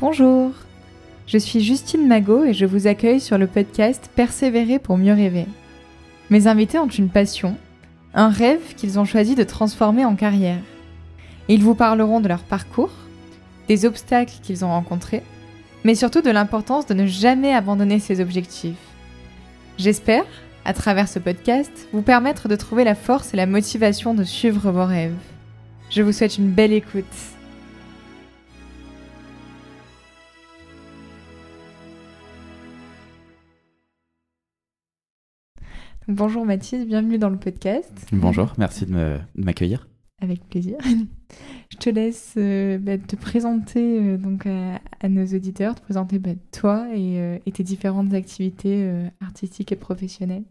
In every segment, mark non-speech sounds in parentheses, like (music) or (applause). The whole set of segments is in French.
Bonjour, je suis Justine Magot et je vous accueille sur le podcast Persévérer pour mieux rêver. Mes invités ont une passion, un rêve qu'ils ont choisi de transformer en carrière. Ils vous parleront de leur parcours, des obstacles qu'ils ont rencontrés, mais surtout de l'importance de ne jamais abandonner ses objectifs. J'espère, à travers ce podcast, vous permettre de trouver la force et la motivation de suivre vos rêves. Je vous souhaite une belle écoute. Bonjour Mathis, bienvenue dans le podcast. Bonjour, merci de m'accueillir. Avec plaisir. (laughs) Je te laisse euh, bah, te présenter euh, donc à, nos auditeurs, te présenter bah, toi euh, et, tes différentes activités artistiques et professionnelles.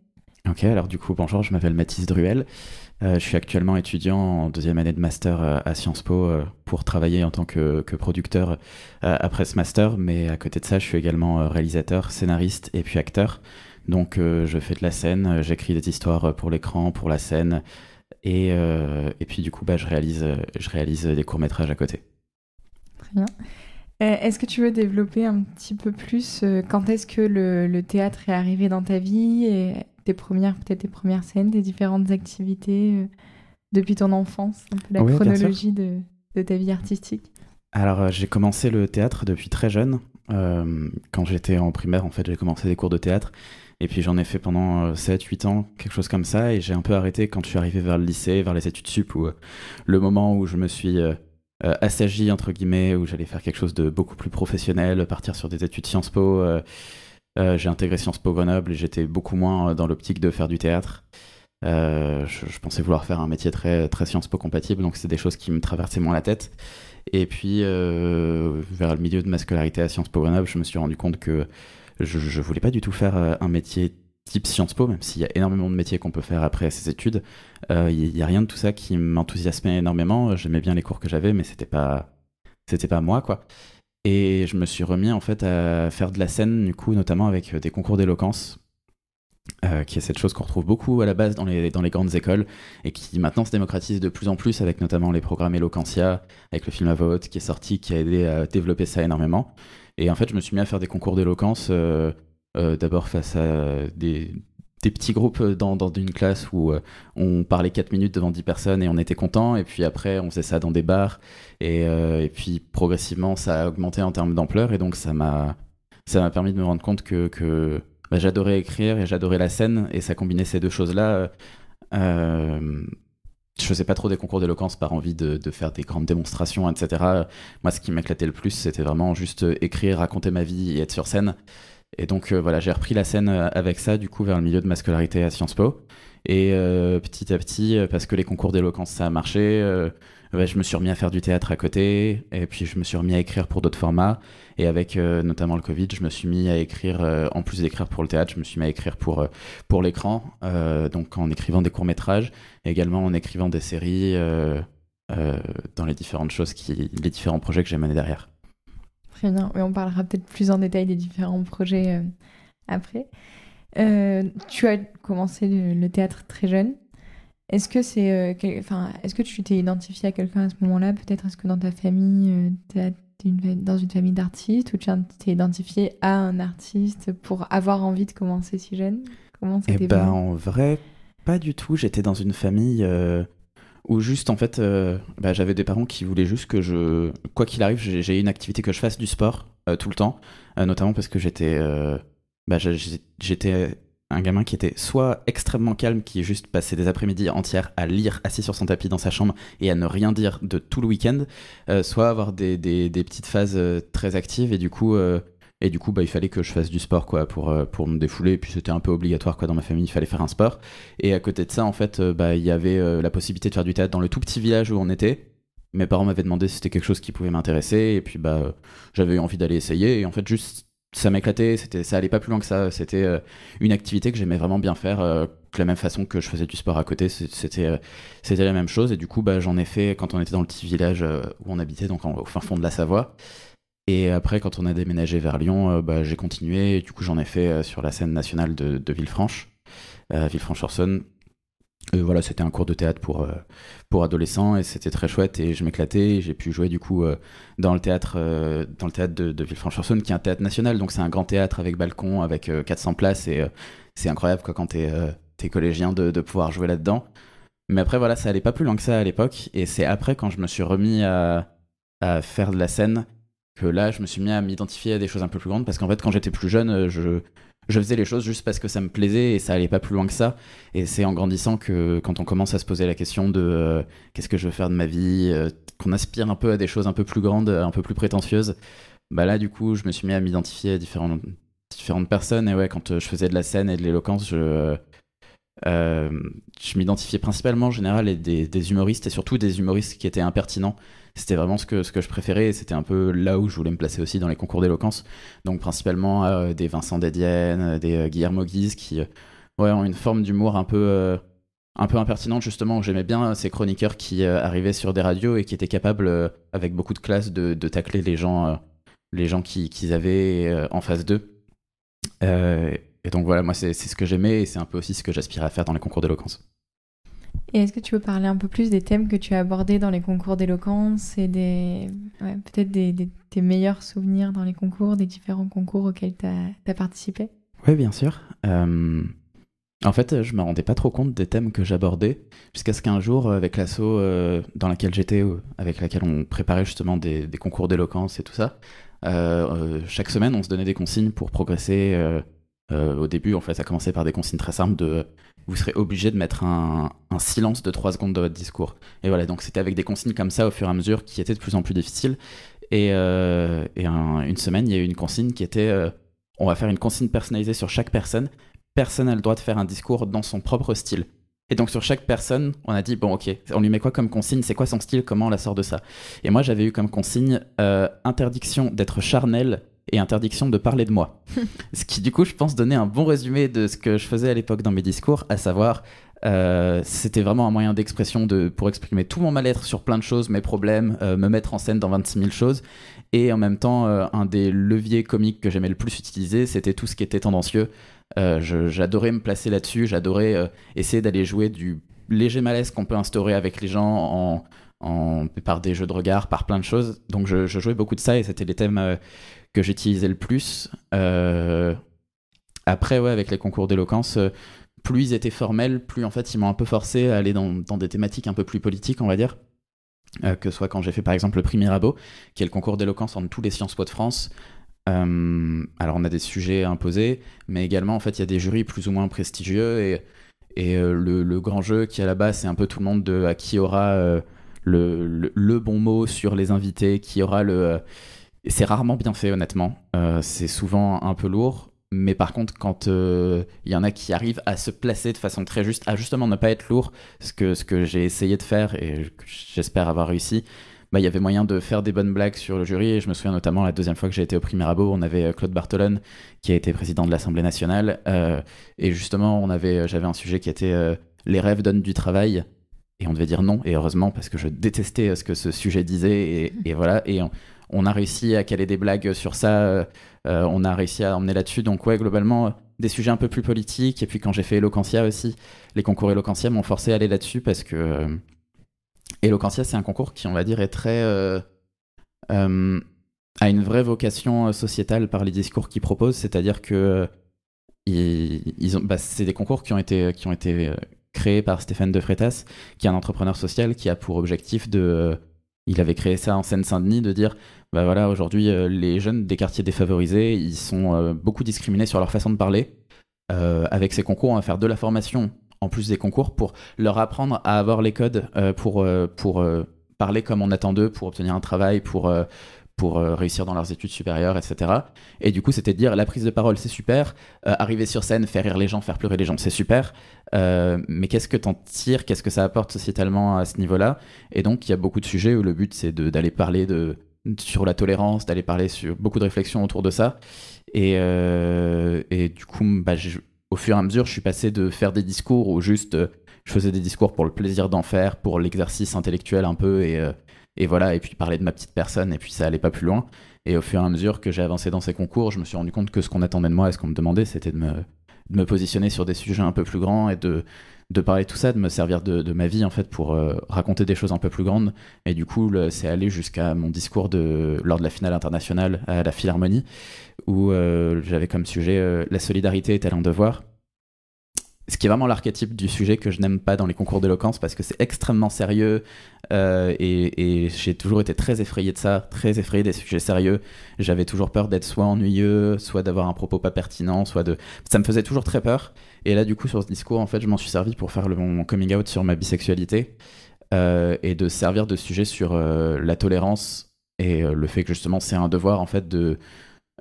Ok, alors du coup, bonjour, je m'appelle Mathis Druel. je suis actuellement étudiant en deuxième année de master à Sciences Po pour travailler en tant que, que producteur après ce master, mais à côté de ça, je suis également réalisateur, scénariste et puis acteur. Donc je fais de la scène, j'écris des histoires pour l'écran, pour la scène, et, euh, et puis du coup, bah, je, réalise, je réalise des courts-métrages à côté. Très bien. Euh, est-ce que tu veux développer un petit peu plus euh, quand est-ce que le, le, théâtre est arrivé dans ta vie et tes premières, peut-être tes premières scènes, tes différentes activités depuis ton enfance, un peu la chronologie de, de, ta vie artistique? Alors j'ai commencé le théâtre depuis très jeune. quand j'étais en primaire, en fait, j'ai commencé des cours de théâtre et puis j'en ai fait pendant 7-8 euh, ans, quelque chose comme ça, et j'ai un peu arrêté quand je suis arrivé vers le lycée, vers les études sup, où euh, le moment où je me suis euh, assagi, entre guillemets, où j'allais faire quelque chose de beaucoup plus professionnel, partir sur des études Sciences Po. j'ai intégré Sciences Po Grenoble et j'étais beaucoup moins dans l'optique de faire du théâtre. je, pensais vouloir faire un métier très, très Sciences Po compatible, donc c'est des choses qui me traversaient moins la tête. Et puis, vers le milieu de ma scolarité à Sciences Po Grenoble, je me suis rendu compte que je, je voulais pas du tout faire euh, un métier type Sciences Po, même s'il y a énormément de métiers qu'on peut faire après ces études. Il euh, n'y a rien de tout ça qui m'enthousiasmait énormément. J'aimais bien les cours que j'avais, mais c'était pas, c'était pas moi, quoi. Et je me suis remis en fait à faire de la scène, du coup, notamment avec euh, des concours d'éloquence. qui est cette chose qu'on retrouve beaucoup à la base dans les, dans les grandes écoles et qui maintenant se démocratise de plus en plus avec notamment les programmes Eloquentia, avec le film à vote qui est sorti, qui a aidé à développer ça énormément. Et en fait, je me suis mis à faire des concours d'éloquence, euh, euh, d'abord face à des, petits groupes dans, dans une classe où euh, on parlait 4 minutes devant 10 personnes et on était content. Et puis après, on faisait ça dans des bars. Et, puis progressivement, ça a augmenté en termes d'ampleur. Et donc, ça m'a ça m'a permis de me rendre compte que, bah, j'adorais écrire et j'adorais la scène. Et ça combinait ces deux choses-là. Euh, je faisais pas trop des concours d'éloquence par envie de, faire des grandes démonstrations, etc. Moi, ce qui m'éclatait le plus, c'était vraiment juste euh, écrire, raconter ma vie et être sur scène. Et donc euh, voilà, j'ai repris la scène euh, avec ça, du coup, vers le milieu de ma scolarité à Sciences Po. Et petit à petit, parce que les concours d'éloquence, ça a marché, je me suis remis à faire du théâtre à côté, et puis je me suis remis à écrire pour d'autres formats. Et avec euh, notamment le Covid, je me suis mis à écrire, euh, en plus d'écrire pour le théâtre, je me suis mis à écrire pour, euh, pour l'écran, donc en écrivant des courts-métrages, également en écrivant des séries dans les différentes choses, qui, les différents projets que j'ai menés derrière. Très bien, on parlera peut-être plus en détail des différents projets après. tu as commencé le, théâtre très jeune. Est-ce que c'est, enfin, est-ce que tu t'es identifié à quelqu'un à ce moment-là? Peut-être est-ce que dans ta famille, tu as dans une famille d'artistes ou tu t'es identifié à un artiste pour avoir envie de commencer si jeune? Comment c'était Eh ben, en vrai, pas du tout. J'étais dans une famille euh, où juste, en fait, euh, bah, j'avais des parents qui voulaient juste que je, quoi qu'il arrive, j'ai une activité que je fasse du sport euh, tout le temps, notamment parce que j'étais, bah, j'étais un gamin qui était soit extrêmement calme, qui juste passait des après-midi entières à lire assis sur son tapis dans sa chambre et à ne rien dire de tout le week-end, euh, soit avoir des, petites phases euh, très actives et du coup, euh, et du coup bah, il fallait que je fasse du sport quoi, pour, pour me défouler. Et puis c'était un peu obligatoire quoi, dans ma famille, il fallait faire un sport. Et à côté de ça, en fait, bah, il y avait la possibilité de faire du théâtre dans le tout petit village où on était. Mes parents m'avaient demandé si c'était quelque chose qui pouvait m'intéresser et puis bah j'avais eu envie d'aller essayer et en fait juste ça m'éclatait, c'était, ça allait pas plus loin que ça. C'était euh, une activité que j'aimais vraiment bien faire, euh, de la même façon que je faisais du sport à côté. C'était, euh, c'était la même chose. Et du coup, bah, j'en ai fait quand on était dans le petit village où on habitait, donc au fin fond de la Savoie. Et après, quand on a déménagé vers Lyon, bah, j'ai continué. Et du coup, j'en ai fait sur la scène nationale de, Villefranche, Villefranche-sur-Saône, voilà, c'était un cours de théâtre pour, euh, pour adolescents et c'était très chouette et je m'éclatais. J'ai pu jouer du coup euh, dans le théâtre, euh, dans le théâtre de, Villefranche-sur-Saône qui est un théâtre national, donc c'est un grand théâtre avec balcon, avec 400 places et c'est incroyable quoi, quand t'es es collégien de, de, pouvoir jouer là-dedans. Mais après voilà, ça allait pas plus loin que ça à l'époque et c'est après quand je me suis remis à, à faire de la scène que là je me suis mis à m'identifier à des choses un peu plus grandes parce qu'en fait quand j'étais plus jeune je je faisais les choses juste parce que ça me plaisait et ça allait pas plus loin que ça. Et c'est en grandissant que quand on commence à se poser la question de euh, qu'est-ce que je veux faire de ma vie, euh, qu'on aspire un peu à des choses un peu plus grandes, un peu plus prétentieuses, bah là du coup je me suis mis à m'identifier à différentes, différentes personnes. Et ouais, quand euh, je faisais de la scène et de l'éloquence, je, je m'identifiais principalement en général des, humoristes et surtout des humoristes qui étaient impertinents c'était vraiment ce que, ce que je préférais et c'était un peu là où je voulais me placer aussi dans les concours d'éloquence. Donc principalement euh, des Vincent Dedienne, euh, des euh, Guillermo Guise qui ont une forme d'humour un peu, un peu impertinente justement. J'aimais bien ces chroniqueurs qui arrivaient sur des radios et qui étaient capables, avec beaucoup de classe, de, tacler les gens, les gens qu'ils qui avaient en face d'eux. Et donc voilà, moi c'est ce que j'aimais et c'est un peu aussi ce que j'aspirais à faire dans les concours d'éloquence. Et est-ce que tu veux parler un peu plus des thèmes que tu as abordés dans les concours d'éloquence et des peut-être des, tes meilleurs souvenirs dans les concours, des différents concours auxquels tu as, participé? Oui, bien sûr. Euh, en fait, je me rendais pas trop compte des thèmes que j'abordais jusqu'à ce qu'un jour, avec l'asso euh, dans laquelle j'étais, avec laquelle on préparait justement des, des concours d'éloquence et tout ça, euh, chaque semaine, on se donnait des consignes pour progresser. Au début, en fait, ça commençait par des consignes très simples de vous serez obligé de mettre un, silence de 3 secondes de votre discours. Et voilà, donc c'était avec des consignes comme ça au fur et à mesure qui étaient de plus en plus difficiles. Et, euh, une semaine, il y a eu une consigne qui était euh, on va faire une consigne personnalisée sur chaque personne. Personne n'a le droit de faire un discours dans son propre style. Et donc sur chaque personne, on a dit bon ok, on lui met quoi comme consigne, c'est quoi son style, comment on la sort de ça? Et moi j'avais eu comme consigne euh, interdiction d'être charnel et interdiction de parler de moi. (laughs) ce qui, du coup, je pense, donnait un bon résumé de ce que je faisais à l'époque dans mes discours, à savoir, euh, c'était vraiment un moyen d'expression de, pour exprimer tout mon mal-être sur plein de choses, mes problèmes, euh, me mettre en scène dans 26 000 choses. Et en même temps, euh, un des leviers comiques que j'aimais le plus utiliser, c'était tout ce qui était tendancieux. j'adorais me placer là-dessus, j'adorais essayer d'aller jouer du léger malaise qu'on peut instaurer avec les gens en, par des jeux de regard, par plein de choses. Donc je, jouais beaucoup de ça et c'était les thèmes que j'utilisais le plus. Euh, après, ouais, avec les concours d'éloquence, euh, plus ils étaient formels, plus en fait ils m'ont un peu forcé à aller dans, des thématiques un peu plus politiques, on va dire. Euh, que ce soit quand j'ai fait par exemple le prix Mirabeau, qui est le concours d'éloquence entre tous les Sciences Po de France. alors on a des sujets imposés, mais également en fait il y a des jurys plus ou moins prestigieux et, et le, grand jeu qui à la base c'est un peu tout le monde de à qui aura le, le, bon mot sur les invités, qui aura le c'est rarement bien fait, honnêtement. Euh, c'est souvent un peu lourd. Mais par contre, quand il euh, y en a qui arrivent à se placer de façon très juste, à justement ne pas être lourd, ce que, ce que j'ai essayé de faire et j'espère avoir réussi, bah, il y avait moyen de faire des bonnes blagues sur le jury. Et je me souviens notamment la deuxième fois que j'ai été au prix Mirabeau, on avait euh, Claude Bartolone qui a été président de l'Assemblée nationale. et justement, on avait, j'avais un sujet qui était Les rêves donnent du travail. Et on devait dire non, et heureusement, parce que je détestais ce que ce sujet disait. Et, voilà. Et on a réussi à caler des blagues sur ça, euh, euh, on a réussi à emmener là-dessus. Donc ouais, globalement, des sujets un peu plus politiques. Et puis quand j'ai fait Eloquentia aussi, les concours Eloquentia m'ont forcé à aller là-dessus parce que euh, Eloquentia, c'est un concours qui, on va dire, est très... a une vraie vocation sociétale par les discours qu'ils proposent, c'est-à-dire que ils, bah, c'est des concours qui ont été créés par Stéphane De Freitas, qui est un entrepreneur social qui a pour objectif de il avait créé ça en Seine-Saint-Denis, de dire, bah voilà, aujourd'hui, euh, les jeunes des quartiers défavorisés, ils sont euh, beaucoup discriminés sur leur façon de parler. Euh, avec ces concours, on va faire de la formation en plus des concours pour leur apprendre à avoir les codes pour, pour parler comme on attend d'eux, pour obtenir un travail, pour pour euh, réussir dans leurs études supérieures, etc. Et du coup, c'était de dire la prise de parole, c'est super, euh, arriver sur scène, faire rire les gens, faire pleurer les gens, c'est super, euh, mais qu'est-ce que t'en tires, qu'est-ce que ça apporte sociétalement à ce niveau-là? Et donc, il y a beaucoup de sujets où le but, c'est d'aller parler de, sur la tolérance, d'aller parler sur beaucoup de réflexions autour de ça. Et, et du coup, bah, au fur et à mesure, je suis passé de faire des discours où juste je faisais des discours pour le plaisir d'en faire, pour l'exercice intellectuel un peu et et voilà, et puis parler de ma petite personne, et puis ça allait pas plus loin. Et au fur et à mesure que j'ai avancé dans ces concours, je me suis rendu compte que ce qu'on attendait de moi et ce qu'on me demandait, c'était de me de me positionner sur des sujets un peu plus grands et de, de parler de tout ça, de me servir de, ma vie en fait pour euh, raconter des choses un peu plus grandes. Et du coup, c'est allé jusqu'à mon discours de, lors de la finale internationale à la Philharmonie, où euh, j'avais comme sujet euh, La solidarité est-elle un devoir ce qui est vraiment l'archétype du sujet que je n'aime pas dans les concours d'éloquence parce que c'est extrêmement sérieux euh, et, j'ai toujours été très effrayé de ça, très effrayé des sujets sérieux. J'avais toujours peur d'être soit ennuyeux, soit d'avoir un propos pas pertinent, soit de... Ça me faisait toujours très peur. Et là, du coup, sur ce discours, en fait, je m'en suis servi pour faire le, mon coming out sur ma bisexualité euh, et de servir de sujet sur euh, la tolérance et le fait que justement c'est un devoir en fait de...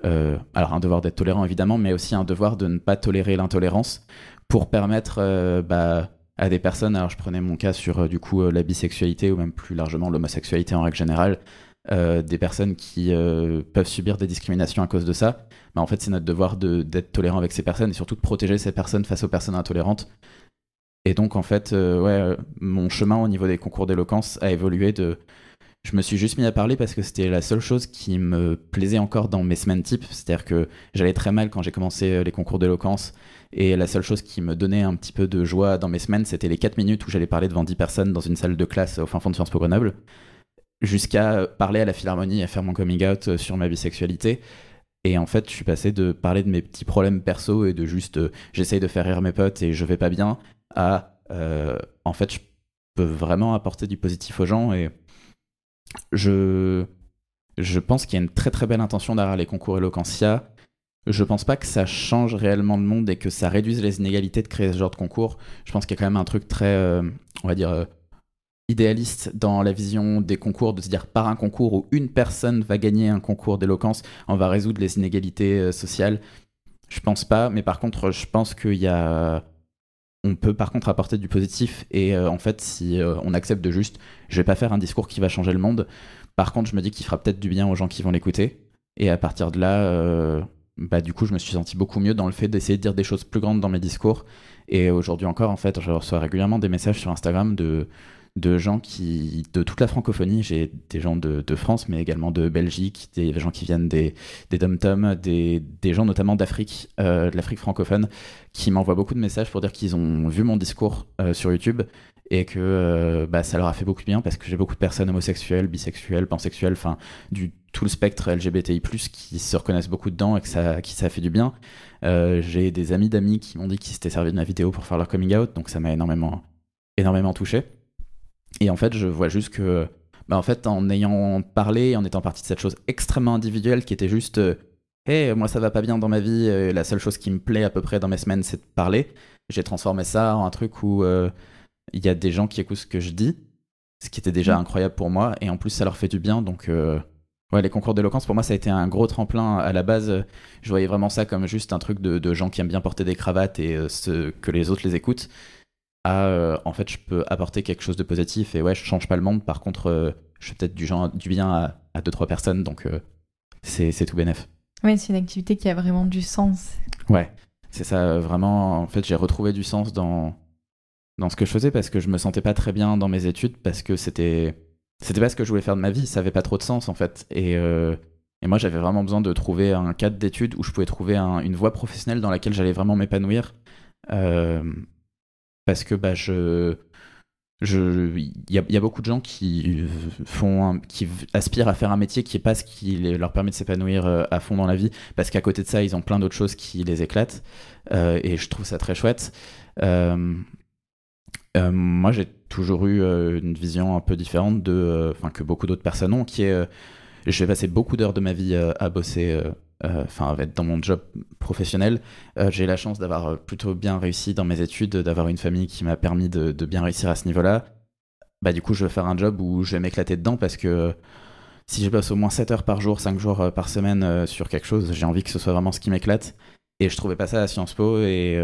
alors un devoir d'être tolérant évidemment, mais aussi un devoir de ne pas tolérer l'intolérance pour permettre euh, bah, à des personnes, alors je prenais mon cas sur euh, du coup euh, la bisexualité ou même plus largement l'homosexualité en règle générale, des personnes qui peuvent subir des discriminations à cause de ça, bah, en fait c'est notre devoir d'être tolérant avec ces personnes et surtout de protéger ces personnes face aux personnes intolérantes. Et donc en fait, ouais, mon chemin au niveau des concours d'éloquence a évolué de je me suis juste mis à parler parce que c'était la seule chose qui me plaisait encore dans mes semaines type. C'est-à-dire que j'allais très mal quand j'ai commencé les concours d'éloquence. Et la seule chose qui me donnait un petit peu de joie dans mes semaines, c'était les 4 minutes où j'allais parler devant 10 personnes dans une salle de classe au fin fond de Sciences Po Grenoble, jusqu'à parler à la Philharmonie et faire mon coming out sur ma bisexualité. Et en fait, je suis passé de parler de mes petits problèmes perso et de juste euh, j'essaye de faire rire mes potes et je vais pas bien à euh, en fait, je peux vraiment apporter du positif aux gens et je, pense qu'il y a une très très belle intention derrière les concours Eloquentia je pense pas que ça change réellement le monde et que ça réduise les inégalités de créer ce genre de concours. Je pense qu'il y a quand même un truc très, euh, on va dire, euh, idéaliste dans la vision des concours, de se dire par un concours où une personne va gagner un concours d'éloquence, on va résoudre les inégalités euh, sociales. Je pense pas, mais par contre, je pense qu'il y a. On peut par contre apporter du positif et en fait, si on accepte de juste, je vais pas faire un discours qui va changer le monde. Par contre, je me dis qu'il fera peut-être du bien aux gens qui vont l'écouter. Et à partir de là, bah, du coup, je me suis senti beaucoup mieux dans le fait d'essayer de dire des choses plus grandes dans mes discours. Et aujourd'hui encore, en fait, je reçois régulièrement des messages sur Instagram de, de gens qui, de toute la francophonie, j'ai des gens de, de, France, mais également de Belgique, des gens qui viennent des, des dom-toms, des, des, gens notamment d'Afrique, euh, de l'Afrique francophone, qui m'envoient beaucoup de messages pour dire qu'ils ont vu mon discours euh, sur YouTube et que euh, bah, ça leur a fait beaucoup de bien parce que j'ai beaucoup de personnes homosexuelles, bisexuelles, pansexuelles, enfin du tout le spectre LGBTI+ qui se reconnaissent beaucoup dedans et que ça, qui ça fait du bien. J'ai des amis d'amis qui m'ont dit qu'ils s'étaient servis de ma vidéo pour faire leur coming out, donc ça m'a énormément, énormément touché. Et en fait, je vois juste que, bah, en fait, en ayant parlé, en étant parti de cette chose extrêmement individuelle qui était juste, hé, euh, moi ça va pas bien dans ma vie, la seule chose qui me plaît à peu près dans mes semaines, c'est de parler. J'ai transformé ça en un truc où il y a des gens qui écoutent ce que je dis, ce qui était déjà mm. incroyable pour moi, et en plus ça leur fait du bien, donc euh, ouais, les concours d'éloquence pour moi ça a été un gros tremplin. À la base, je voyais vraiment ça comme juste un truc de, gens qui aiment bien porter des cravates et euh, ce, que les autres les écoutent. À, euh, en fait, je peux apporter quelque chose de positif et ouais, je change pas le monde. Par contre, je fais peut-être du, du bien à, à deux trois personnes, donc c'est tout bénef. Ouais, c'est une activité qui a vraiment du sens. Ouais, c'est ça. Vraiment, en fait, j'ai retrouvé du sens dans dans ce que je faisais parce que je me sentais pas très bien dans mes études parce que c'était c'était pas ce que je voulais faire de ma vie, ça avait pas trop de sens en fait. Et, euh, et moi j'avais vraiment besoin de trouver un cadre d'études où je pouvais trouver une voie professionnelle dans laquelle j'allais vraiment m'épanouir euh, parce que bah je il y, a beaucoup de gens qui font qui aspirent à faire un métier qui est pas ce qui leur permet de s'épanouir euh, à fond dans la vie parce qu'à côté de ça ils ont plein d'autres choses qui les éclatent et je trouve ça très chouette. Euh, moi, j'ai toujours eu euh, une vision un peu différente de, euh, enfin, que beaucoup d'autres personnes ont, qui est, je vais passer beaucoup d'heures de ma vie à bosser, enfin, être dans mon job professionnel. j'ai la chance d'avoir plutôt bien réussi dans mes études, d'avoir une famille qui m'a permis de, bien réussir à ce niveau-là. Bah, du coup, je vais faire un job où je vais m'éclater dedans parce que si je bosse au moins 7 heures par jour, 5 jours par semaine sur quelque chose, j'ai envie que ce soit vraiment ce qui m'éclate. Et je trouvais pas ça à Sciences Po et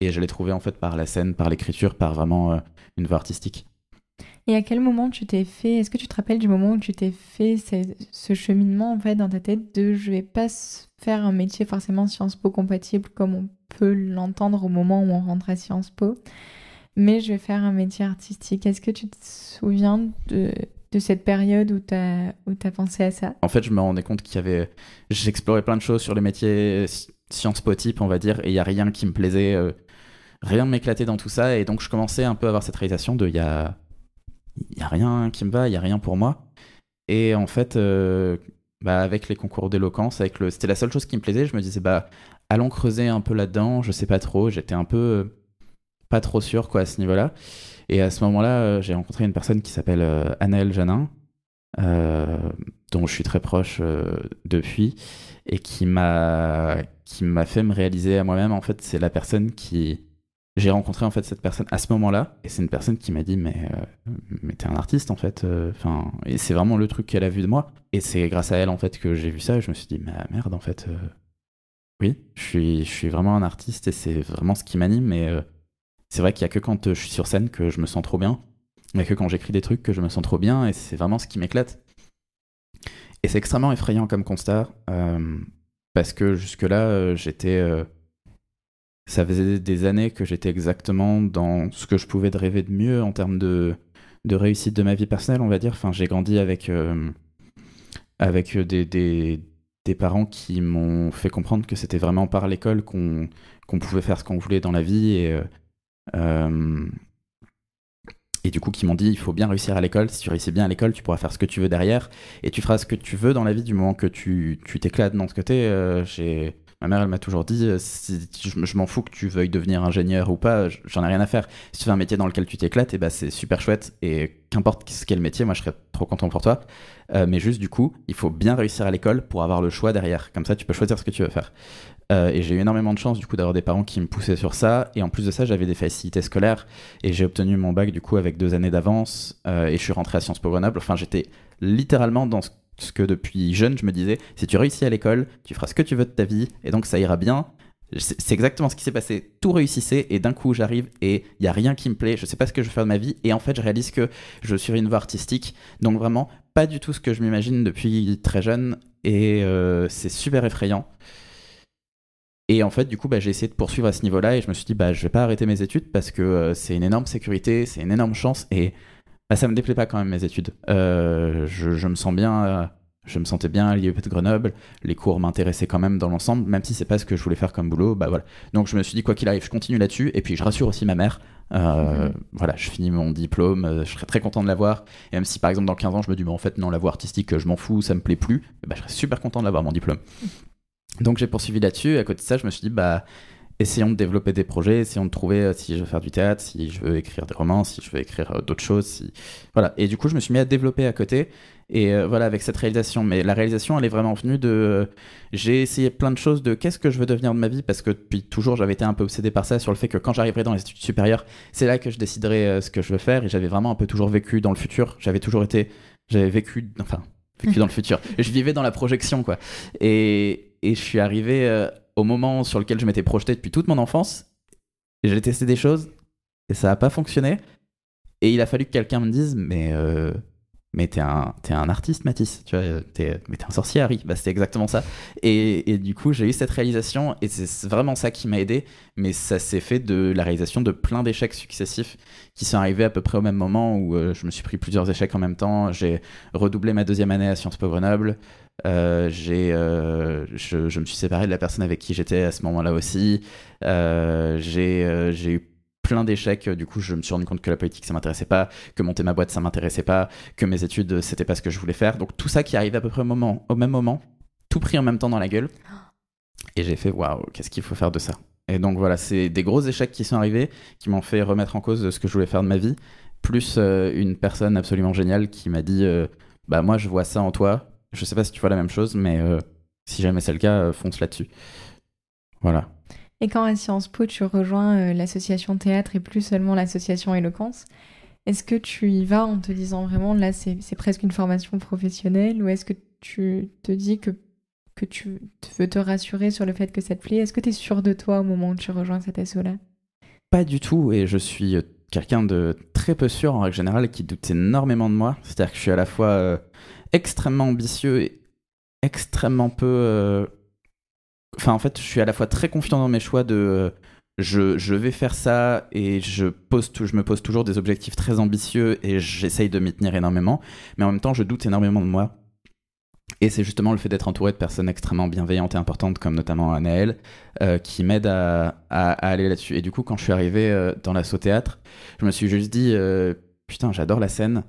et je l'ai trouvé en fait par la scène, par l'écriture, par vraiment euh, une voix artistique. Et à quel moment tu t'es fait, est-ce que tu te rappelles du moment où tu t'es fait ce, cheminement en fait dans ta tête de je vais pas faire un métier forcément Sciences Po compatible comme on peut l'entendre au moment où on rentre à Sciences Po, mais je vais faire un métier artistique. Est-ce que tu te souviens de, cette période où tu as, pensé à ça? En fait, je me rendais compte qu'il y avait. J'explorais plein de choses sur les métiers Sciences Po type, on va dire, et il y a rien qui me plaisait, rien ne m'éclatait dans tout ça, et donc je commençais un peu à avoir cette réalisation de il y a, y a rien qui me va, il y a rien pour moi. Et en fait, bah, avec les concours d'éloquence, avec le, c'était la seule chose qui me plaisait. Je me disais, bah, allons creuser un peu là-dedans. Je sais pas trop. J'étais un peu euh, pas trop sûr quoi à ce niveau-là. Et à ce moment-là, euh, j'ai rencontré une personne qui s'appelle euh, Annelle Janin, dont je suis très proche depuis, et qui m'a qui m'a fait me réaliser à moi-même. En fait, c'est la personne qui j'ai rencontré en fait cette personne à ce moment-là et c'est une personne qui m'a dit mais euh, mais t'es un artiste en fait euh, enfin et c'est vraiment le truc qu'elle a vu de moi et c'est grâce à elle en fait que j'ai vu ça et je me suis dit mais merde en fait euh, oui je suis je suis vraiment un artiste et c'est vraiment ce qui m'anime mais c'est vrai qu'il y a que quand je suis sur scène que je me sens trop bien a que quand j'écris des trucs que je me sens trop bien et c'est vraiment ce qui m'éclate. Et c'est extrêmement effrayant comme constat parce que jusque là j'étais ça faisait des années que j'étais exactement dans ce que je pouvais rêver de mieux en termes de, réussite de ma vie personnelle, on va dire. Enfin, j'ai grandi avec, euh, avec des, parents qui m'ont fait comprendre que c'était vraiment par l'école qu'on pouvait faire ce qu'on voulait dans la vie et, euh, euh, et du coup qui m'ont dit il faut bien réussir à l'école. Si tu réussis bien à l'école, tu pourras faire ce que tu veux derrière et tu feras ce que tu veux dans la vie du moment que tu t'éclates dans ce côté. Ma mère, elle m'a toujours dit euh, si, je, m'en fous que tu veuilles devenir ingénieur ou pas, j'en ai rien à faire. Si tu fais un métier dans lequel tu t'éclates, et eh ben, c'est super chouette. Et qu'importe ce qu'est le métier, moi je serais trop content pour toi. Euh, mais juste du coup, il faut bien réussir à l'école pour avoir le choix derrière. Comme ça, tu peux choisir ce que tu veux faire. Euh, et j'ai eu énormément de chance du coup d'avoir des parents qui me poussaient sur ça. Et en plus de ça, j'avais des facilités scolaires et j'ai obtenu mon bac du coup avec deux années d'avance. et je suis rentré à Sciences Po Grenoble. Enfin, j'étais littéralement dans ce parce que depuis jeune, je me disais, si tu réussis à l'école, tu feras ce que tu veux de ta vie, et donc ça ira bien. C'est exactement ce qui s'est passé. Tout réussissait, et d'un coup, j'arrive, et il n'y a rien qui me plaît, je sais pas ce que je veux faire de ma vie, et en fait, je réalise que je suis une voie artistique. Donc vraiment, pas du tout ce que je m'imagine depuis très jeune, et euh, c'est super effrayant. Et en fait, du coup, bah, j'ai essayé de poursuivre à ce niveau-là, et je me suis dit, bah, je vais pas arrêter mes études, parce que euh, c'est une énorme sécurité, c'est une énorme chance, et bah, ça me déplaît pas quand même mes études. Euh, je, me sens bien, je me sentais bien à l'IEP de Grenoble. Les cours m'intéressaient quand même dans l'ensemble, même si c'est pas ce que je voulais faire comme boulot. Bah voilà. Donc je me suis dit quoi qu'il arrive, je continue là-dessus. Et puis je rassure aussi ma mère. Euh, mhm. Voilà, je finis mon diplôme, euh, je serais très content de l'avoir. Et même si par exemple dans 15 ans je me dis, bah, en fait non, la voie artistique, je m'en fous, ça me plaît plus, bah, je serais super content de l'avoir mon diplôme. Mhm. Donc j'ai poursuivi là-dessus. À côté de ça, je me suis dit, bah essayons de développer des projets, essayons de trouver euh, si je veux faire du théâtre, si je veux écrire des romans, si je veux écrire euh, d'autres choses. Si... Voilà. Et du coup, je me suis mis à développer à côté. Et euh, voilà, avec cette réalisation. Mais la réalisation, elle est vraiment venue de. J'ai essayé plein de choses de qu'est-ce que je veux devenir de ma vie, parce que depuis toujours, j'avais été un peu obsédé par ça, sur le fait que quand j'arriverai dans les études supérieures, c'est là que je déciderai ce que je veux faire. Et j'avais vraiment un peu toujours vécu dans le futur. J'avais toujours été. J'avais vécu. Enfin, vécu dans le futur. (laughs) Je vivais dans la projection, quoi. Et, et je suis arrivé au moment sur lequel je m'étais projeté depuis toute mon enfance. J'ai testé des choses et ça n'a pas fonctionné. Et il a fallu que quelqu'un me dise, mais euh, mais t'es un, un artiste, Mathis, tu vois, es, mais t'es un sorcier, Harry. Bah, c'était exactement ça. Et, et du coup, j'ai eu cette réalisation, et c'est vraiment ça qui m'a aidé, mais ça s'est fait de la réalisation de plein d'échecs successifs qui sont arrivés à peu près au même moment où euh, je me suis pris plusieurs échecs en même temps. J'ai redoublé ma deuxième année à Sciences Po Grenoble. Euh, j'ai, euh, je, me suis séparé de la personne avec qui j'étais à ce moment-là aussi. j'ai, j'ai eu plein d'échecs. Du coup, je me suis rendu compte que la politique, ça m'intéressait pas, que monter ma boîte, ça m'intéressait pas, que mes études, c'était pas ce que je voulais faire. Donc tout ça qui arrive à peu près au, même moment, tout pris en même temps dans la gueule. Et j'ai fait, waouh, qu'est-ce qu'il faut faire de ça? Et donc voilà, c'est des gros échecs qui sont arrivés, qui m'ont fait remettre en cause ce que je voulais faire de ma vie, plus euh, une personne absolument géniale qui m'a dit, euh, bah moi je vois ça en toi, je sais pas si tu vois la même chose, mais euh, si jamais c'est le cas, fonce là-dessus. Voilà. Et quand à Sciences Po, tu rejoins euh, l'association théâtre et plus seulement l'association éloquence, est-ce que tu y vas en te disant vraiment là c'est presque une formation professionnelle ou est-ce que tu te dis que, que tu veux te rassurer sur le fait que ça te plaît? Est-ce que tu es sûr de toi au moment où tu rejoins cet asso-là Pas du tout et je suis euh, quelqu'un de très peu sûr en règle générale qui doute énormément de moi. C'est-à-dire que je suis à la fois euh, extrêmement ambitieux et extrêmement peu Enfin, en fait, je suis à la fois très confiant dans mes choix de. Je, je vais faire ça et je, pose je me pose toujours des objectifs très ambitieux et j'essaye de m'y tenir énormément. Mais en même temps, je doute énormément de moi. Et c'est justement le fait d'être entouré de personnes extrêmement bienveillantes et importantes, comme notamment Anaël, euh, qui m'aide à, aller là-dessus. Et du coup, quand je suis arrivé euh, dans l'assaut théâtre, je me suis juste dit, euh, putain, j'adore la scène.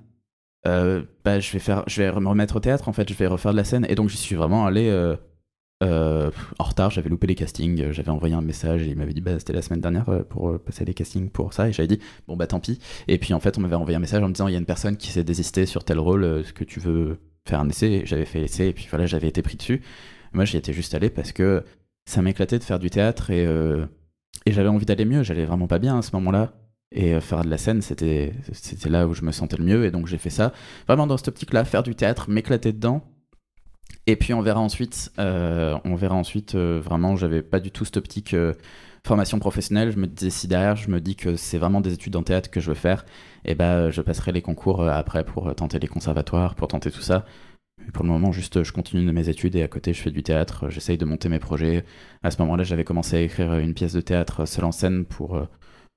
Bah, je vais faire, je vais me remettre au théâtre en fait, je vais refaire de la scène. Et donc, j'y suis vraiment allé en retard. J'avais loupé les castings, j'avais envoyé un message et il m'avait dit, bah, c'était la semaine dernière pour passer les castings pour ça. Et j'avais dit, bon bah tant pis. Et puis en fait, on m'avait envoyé un message en me disant, il y a une personne qui s'est désistée sur tel rôle, est-ce que tu veux faire un essai, j'avais fait l'essai et puis voilà, j'avais été pris dessus. Moi, j'y étais juste allé parce que ça m'éclatait de faire du théâtre et, euh, et j'avais envie d'aller mieux. J'allais vraiment pas bien à ce moment-là. Et euh, faire de la scène, c'était là où je me sentais le mieux. Et donc, j'ai fait ça vraiment dans cette optique-là, faire du théâtre, m'éclater dedans. Et puis, on verra ensuite. Euh, on verra ensuite. vraiment, j'avais pas du tout cette optique formation professionnelle, je me si derrière je me dis que c'est vraiment des études en théâtre que je veux faire, et eh ben je passerai les concours euh, après pour tenter les conservatoires, pour tenter tout ça. Pour le moment, juste je continue mes études et à côté je fais du théâtre, j'essaye de monter mes projets. À ce moment-là, j'avais commencé à écrire une pièce de théâtre seule en scène pour, euh,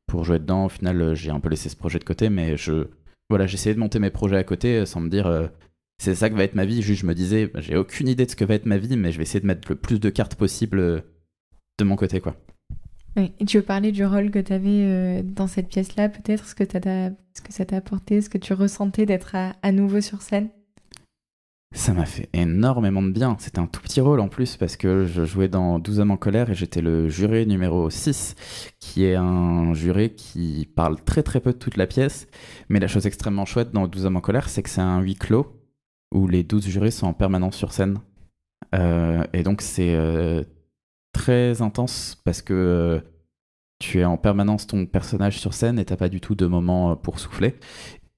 pour jouer dedans. Au final, j'ai un peu laissé ce projet de côté, mais je voilà, j'essayais de monter mes projets à côté euh, sans me dire c'est ça que va être ma vie. Juste, je me disais, bah, j'ai aucune idée de ce que va être ma vie, mais je vais essayer de mettre le plus de cartes possible de mon côté, quoi. Et tu veux parler du rôle que tu avais euh, dans cette pièce-là, peut-être? Ce, que ce que ça t'a apporté, ce que tu ressentais d'être à, nouveau sur scène? Ça m'a fait énormément de bien. C'était un tout petit rôle en plus parce que je jouais dans 12 hommes en colère et j'étais le juré numéro 6, qui est un juré qui parle très très peu de toute la pièce. Mais la chose extrêmement chouette dans 12 hommes en colère, c'est que c'est un huis clos où les 12 jurés sont en permanence sur scène. Euh, et donc c'est euh, très intense parce que euh, tu es en permanence ton personnage sur scène et t'as pas du tout de moment pour souffler.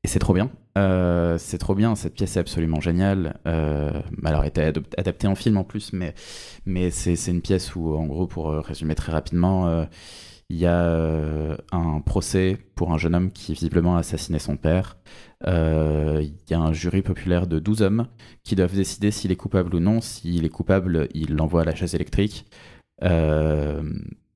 Et c'est trop bien. Euh, c'est trop bien, cette pièce est absolument géniale. Euh, alors, elle était adaptée en film en plus, mais, c'est une pièce où, en gros, pour résumer très rapidement, il y a un procès pour un jeune homme qui visiblement a assassiné son père. Il y a un jury populaire de 12 hommes qui doivent décider s'il est coupable ou non. S'il est coupable, il l'envoie à la chaise électrique.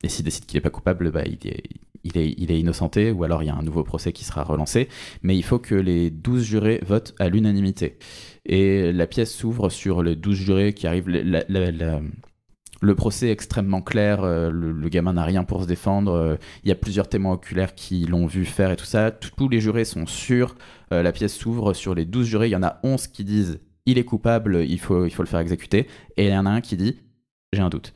Euh, et s'il décide qu'il n'est pas coupable, bah, il, est, innocenté, ou alors il y a un nouveau procès qui sera relancé. Mais il faut que les 12 jurés votent à l'unanimité. Et la pièce s'ouvre sur les 12 jurés qui arrivent. le procès est extrêmement clair, euh, le, gamin n'a rien pour se défendre, euh, il y a plusieurs témoins oculaires qui l'ont vu faire et tout ça, tous les jurés sont sûrs, la pièce s'ouvre sur les 12 jurés, il y en a 11 qui disent il est coupable, il faut le faire exécuter, et il y en a un qui dit j'ai un doute.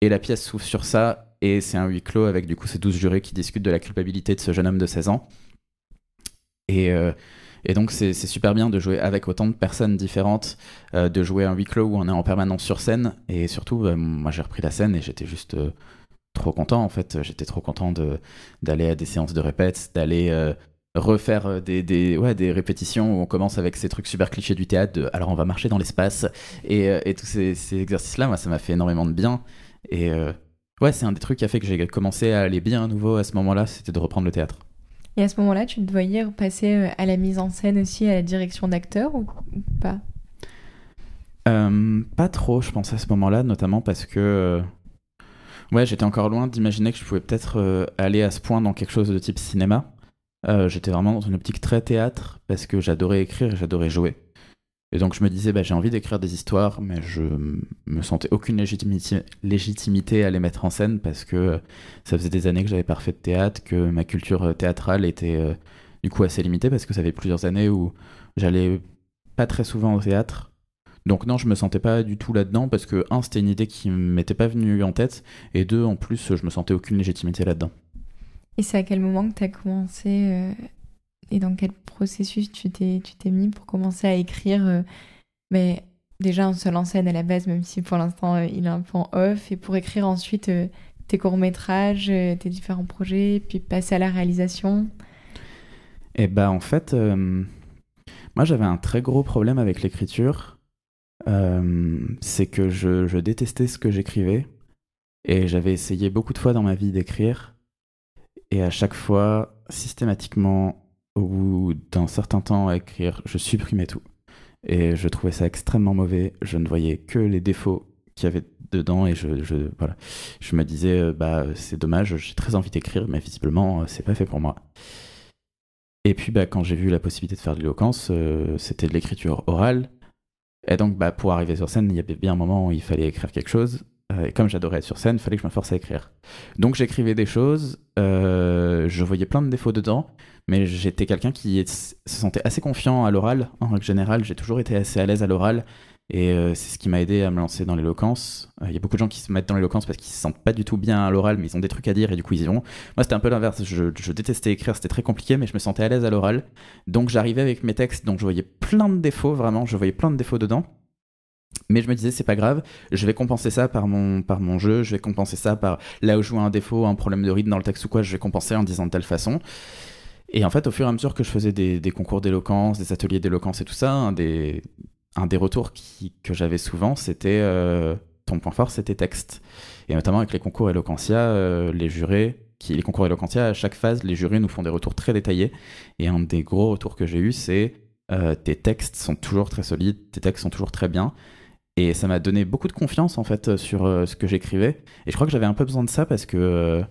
Et la pièce s'ouvre sur ça, et c'est un huis clos avec du coup ces 12 jurés qui discutent de la culpabilité de ce jeune homme de 16 ans. Et, euh, donc c'est super bien de jouer avec autant de personnes différentes, euh, de jouer un huis clos où on est en permanence sur scène. Et surtout, bah, moi j'ai repris la scène et j'étais juste euh, trop content en fait. J'étais trop content d'aller à des séances de répètes, d'aller refaire des, des, ouais, des répétitions où on commence avec ces trucs super clichés du théâtre alors on va marcher dans l'espace et, tous ces, ces exercices-là, moi ça m'a fait énormément de bien. Et ouais, c'est un des trucs qui a fait que j'ai commencé à aller bien à nouveau à ce moment-là, c'était de reprendre le théâtre. Et à ce moment-là, tu te voyais passer euh, à la mise en scène aussi, à la direction d'acteur ou pas? Euh, Pas trop, je pense, à ce moment-là, notamment parce que ouais, j'étais encore loin d'imaginer que je pouvais peut-être aller à ce point dans quelque chose de type cinéma. j'étais vraiment dans une optique très théâtre parce que j'adorais écrire et j'adorais jouer. Et donc je me disais, bah, j'ai envie d'écrire des histoires, mais je me sentais aucune légitimité, à les mettre en scène parce que ça faisait des années que j'avais pas fait de théâtre, que ma culture euh, théâtrale était euh, du coup assez limitée parce que ça fait plusieurs années où j'allais pas très souvent au théâtre. Donc non, je me sentais pas du tout là-dedans parce que un, c'était une idée qui m'était pas venue en tête, et deux, en plus, je me sentais aucune légitimité là-dedans. Et c'est à quel moment que tu as commencé euh, et dans quel processus tu t'es, mis pour commencer à écrire euh, mais déjà un seul en scène à la base, même si pour l'instant euh, il est un peu en off, et pour écrire ensuite euh, tes courts-métrages, tes différents projets, puis passer à la réalisation? Eh bah en fait, moi j'avais un très gros problème avec l'écriture. c'est que je détestais ce que j'écrivais. Et j'avais essayé beaucoup de fois dans ma vie d'écrire. Et à chaque fois, systématiquement, au bout d'un certain temps à écrire, je supprimais tout. Et je trouvais ça extrêmement mauvais. Je ne voyais que les défauts qu'il y avait dedans et je, me disais, euh, bah, c'est dommage, j'ai très envie d'écrire, mais visiblement, euh, c'est pas fait pour moi. Et puis, bah, quand j'ai vu la possibilité de faire de l'éloquence, euh, c'était de l'écriture orale. Et donc, bah, pour arriver sur scène, il y avait bien un moment où il fallait écrire quelque chose. Euh, et comme j'adorais être sur scène, il fallait que je me force à écrire. Donc j'écrivais des choses, euh, je voyais plein de défauts dedans, mais j'étais quelqu'un qui se sentait assez confiant à l'oral. En règle générale, j'ai toujours été assez à l'aise à l'oral. Et euh, c'est ce qui m'a aidé à me lancer dans l'éloquence. Il y a beaucoup de gens qui se mettent dans l'éloquence parce qu'ils se sentent pas du tout bien à l'oral, mais ils ont des trucs à dire et du coup ils y vont. Moi c'était un peu l'inverse. Je, je, détestais écrire, c'était très compliqué, mais je me sentais à l'aise à l'oral. Donc j'arrivais avec mes textes, donc je voyais plein de défauts, vraiment, je voyais plein de défauts dedans. Mais je me disais, c'est pas grave, je vais compenser ça par mon, par mon jeu, je vais compenser ça par là où je vois un défaut, un problème de rythme dans le texte ou quoi, je vais compenser en disant de telle façon. Et en fait, au fur et à mesure que je faisais des, concours d'éloquence, des ateliers d'éloquence et tout ça, un des, un des retours que j'avais souvent, c'était euh, ton point fort, c'était texte. Et notamment avec les concours Eloquentia, euh, les jurés, qui, les concours Eloquentia, à chaque phase, les jurés nous font des retours très détaillés. Et un des gros retours que j'ai eu, c'est euh, tes textes sont toujours très solides, tes textes sont toujours très bien. Et ça m'a donné beaucoup de confiance en fait sur ce que j'écrivais. Et je crois que j'avais un peu besoin de ça parce que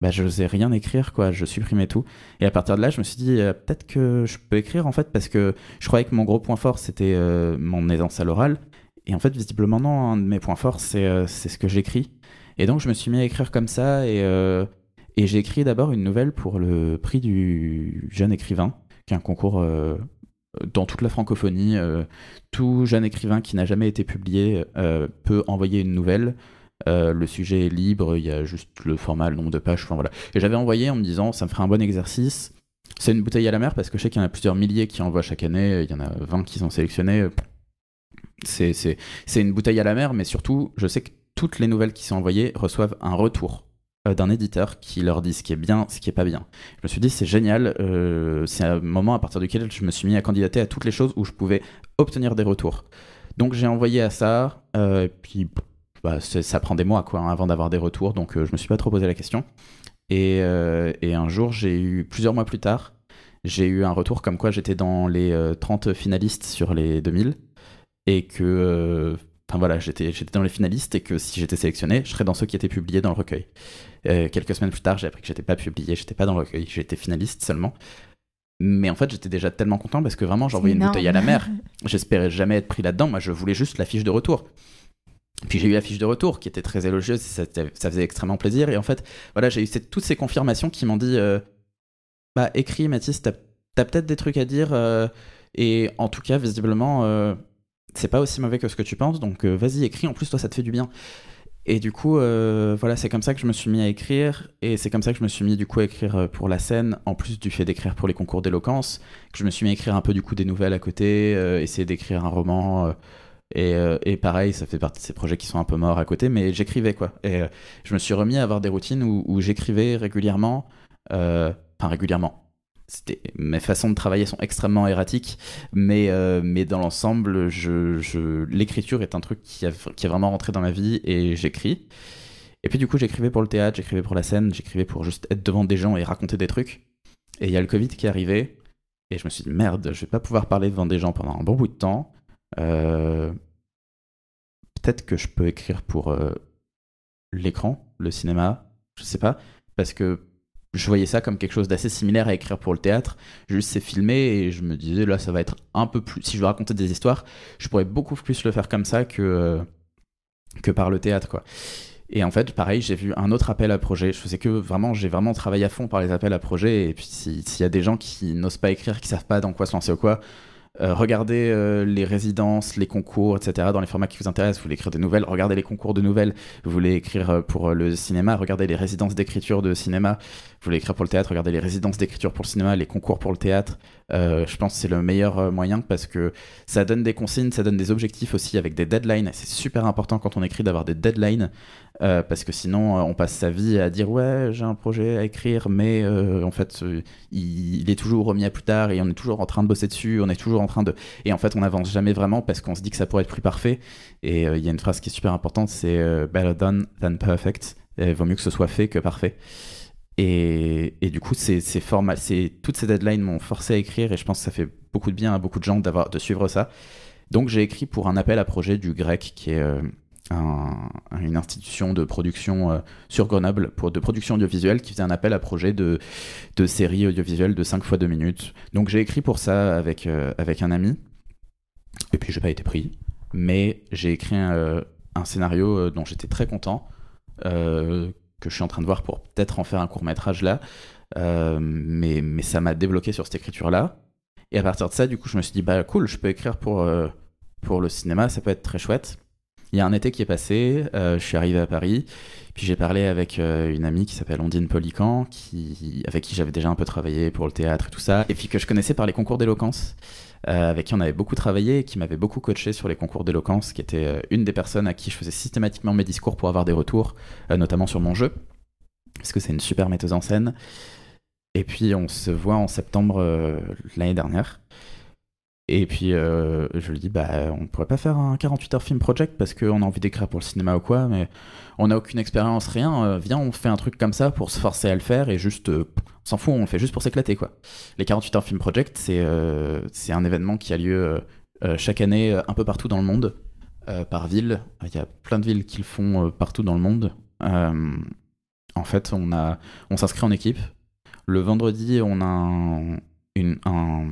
bah, je n'osais rien écrire, quoi. Je supprimais tout. Et à partir de là, je me suis dit, peut-être que je peux écrire, en fait, parce que je croyais que mon gros point fort, c'était mon aisance à l'oral. Et en fait, visiblement, non, un de mes points forts, c'est ce que j'écris. Et donc, je me suis mis à écrire comme ça. Et, et j'ai écrit d'abord une nouvelle pour le prix du jeune écrivain, qui est un concours dans toute la francophonie, euh, tout jeune écrivain qui n'a jamais été publié euh, peut envoyer une nouvelle. Euh, le sujet est libre, il y a juste le format, le nombre de pages. Voilà. Et j'avais envoyé en me disant, ça me ferait un bon exercice. C'est une bouteille à la mer parce que je sais qu'il y en a plusieurs milliers qui envoient chaque année. Il y en a 20 qui sont sélectionnés. C'est une bouteille à la mer, mais surtout, je sais que toutes les nouvelles qui sont envoyées reçoivent un retour d'un éditeur qui leur dit ce qui est bien, ce qui est pas bien. Je me suis dit c'est génial, euh, c'est un moment à partir duquel je me suis mis à candidater à toutes les choses où je pouvais obtenir des retours. Donc j'ai envoyé à ça, euh, puis bah, ça prend des mois quoi, hein, avant d'avoir des retours, donc je me suis pas trop posé la question. Et, et un jour, j'ai eu, plusieurs mois plus tard, j'ai eu un retour comme quoi j'étais dans les 30 finalistes sur les 2000 et que Enfin voilà, j'étais dans les finalistes et que si j'étais sélectionné, je serais dans ceux qui étaient publiés dans le recueil. Euh, quelques semaines plus tard, j'ai appris que j'étais pas publié, j'étais pas dans le recueil, j'étais finaliste seulement. Mais en fait, j'étais déjà tellement content parce que vraiment, j'envoyais une bouteille à la mer. (laughs) J'espérais jamais être pris là-dedans. Moi, je voulais juste la fiche de retour. Puis j'ai eu la fiche de retour qui était très élogieuse, ça, ça faisait extrêmement plaisir. Et en fait, voilà, j'ai eu toutes ces confirmations qui m'ont dit euh, Bah, écris, Mathis, t'as as, peut-être des trucs à dire. Euh, et en tout cas, visiblement, c'est pas aussi mauvais que ce que tu penses, donc vas-y, écris. En plus, toi, ça te fait du bien. Et du coup, euh, voilà, c'est comme ça que je me suis mis à écrire, et c'est comme ça que je me suis mis du coup à écrire euh, pour la scène, en plus du fait d'écrire pour les concours d'éloquence, que je me suis mis à écrire un peu du coup des nouvelles à côté, euh, essayer d'écrire un roman, et, et, pareil, ça fait partie de ces projets qui sont un peu morts à côté, mais j'écrivais quoi. Et je me suis remis à avoir des routines où j'écrivais régulièrement, enfin régulièrement, mes façons de travailler sont extrêmement erratiques, mais, euh, mais dans l'ensemble, l'écriture est un truc qui a, vraiment rentré dans ma vie et j'écris. Et puis du coup, j'écrivais pour le théâtre, j'écrivais pour la scène, j'écrivais pour juste être devant des gens et raconter des trucs. Et il y a le Covid qui est arrivé, et je me suis dit, merde, je vais pas pouvoir parler devant des gens pendant un bon bout de temps. Euh, peut-être que je peux écrire pour euh, l'écran, le cinéma, je sais pas, parce que je voyais ça comme quelque chose d'assez similaire à écrire pour le théâtre. Juste c'est filmé et je me disais là ça va être un peu plus. Si je veux raconter des histoires, je pourrais beaucoup plus le faire comme ça que euh, que par le théâtre quoi. Et en fait, pareil, j'ai vu un autre appel à projet. Je faisais que vraiment, j'ai vraiment travaillé à fond par les appels à projet. Et puis, s'il y a des gens qui n'osent pas écrire, qui savent pas dans quoi se lancer ou quoi, euh, regardez euh, les résidences, les concours, etc. dans les formats qui vous intéressent. Vous voulez écrire des nouvelles, regardez les concours de nouvelles. Vous voulez écrire euh, pour le cinéma, regardez les résidences d'écriture de cinéma. Vous voulez écrire pour le théâtre, regardez les résidences d'écriture pour le cinéma, les concours pour le théâtre. je pense que c'est le meilleur moyen parce que ça donne des consignes, ça donne des objectifs aussi avec des deadlines. C'est super important quand on écrit d'avoir des deadlines parce que sinon on passe sa vie à dire ouais j'ai un projet à écrire mais en fait il, est toujours remis à plus tard et on est toujours en train de bosser dessus, on est toujours en train de et en fait on n'avance jamais vraiment parce qu'on se dit que ça pourrait être plus parfait. Et euh, il y a une phrase qui est super importante c'est euh, better done than perfect. Il vaut mieux que ce soit fait que parfait. Et, du coup toutes ces deadlines m'ont forcé à écrire et je pense que ça fait beaucoup de bien à beaucoup de gens de suivre ça. Donc j'ai écrit pour un appel à projet du grec qui est euh, une institution de production euh, sur Grenoble pour de production audiovisuelle qui faisait un appel à projet de, de séries audiovisuelles de 5 fois 2 minutes. Donc j'ai écrit pour ça avec, euh, avec un ami. Et puis j'ai pas été pris, mais j'ai écrit un, un scénario dont j'étais très content, que je suis en train de voir pour peut-être en faire un court métrage là. mais, mais ça m'a débloqué sur cette écriture là. Et à partir de ça, du coup, je me suis dit, bah cool, je peux écrire pour, pour le cinéma, ça peut être très chouette. Il y a un été qui est passé, euh, je suis arrivé à Paris, puis j'ai parlé avec euh, une amie qui s'appelle Ondine Polican, avec qui j'avais déjà un peu travaillé pour le théâtre et tout ça, et puis que je connaissais par les concours d'éloquence, euh, avec qui on avait beaucoup travaillé et qui m'avait beaucoup coaché sur les concours d'éloquence, qui était une des personnes à qui je faisais systématiquement mes discours pour avoir des retours, notamment sur mon jeu, parce que c'est une super metteuse en scène. Et puis on se voit en septembre l'année dernière. Et puis euh, je lui dis, bah, on pourrait pas faire un 48 heures film project parce qu'on a envie d'écrire pour le cinéma ou quoi, mais on n'a aucune expérience, rien. Euh, viens, on fait un truc comme ça pour se forcer à le faire et juste, euh, on s'en fout, on le fait juste pour s'éclater, quoi. Les 48 heures film project, c'est c'est un événement qui a lieu chaque année un peu partout dans le monde, par ville. Il y a plein de villes qui le font partout dans le monde. en fait, on, a, on s'inscrit en équipe. Le vendredi, on a un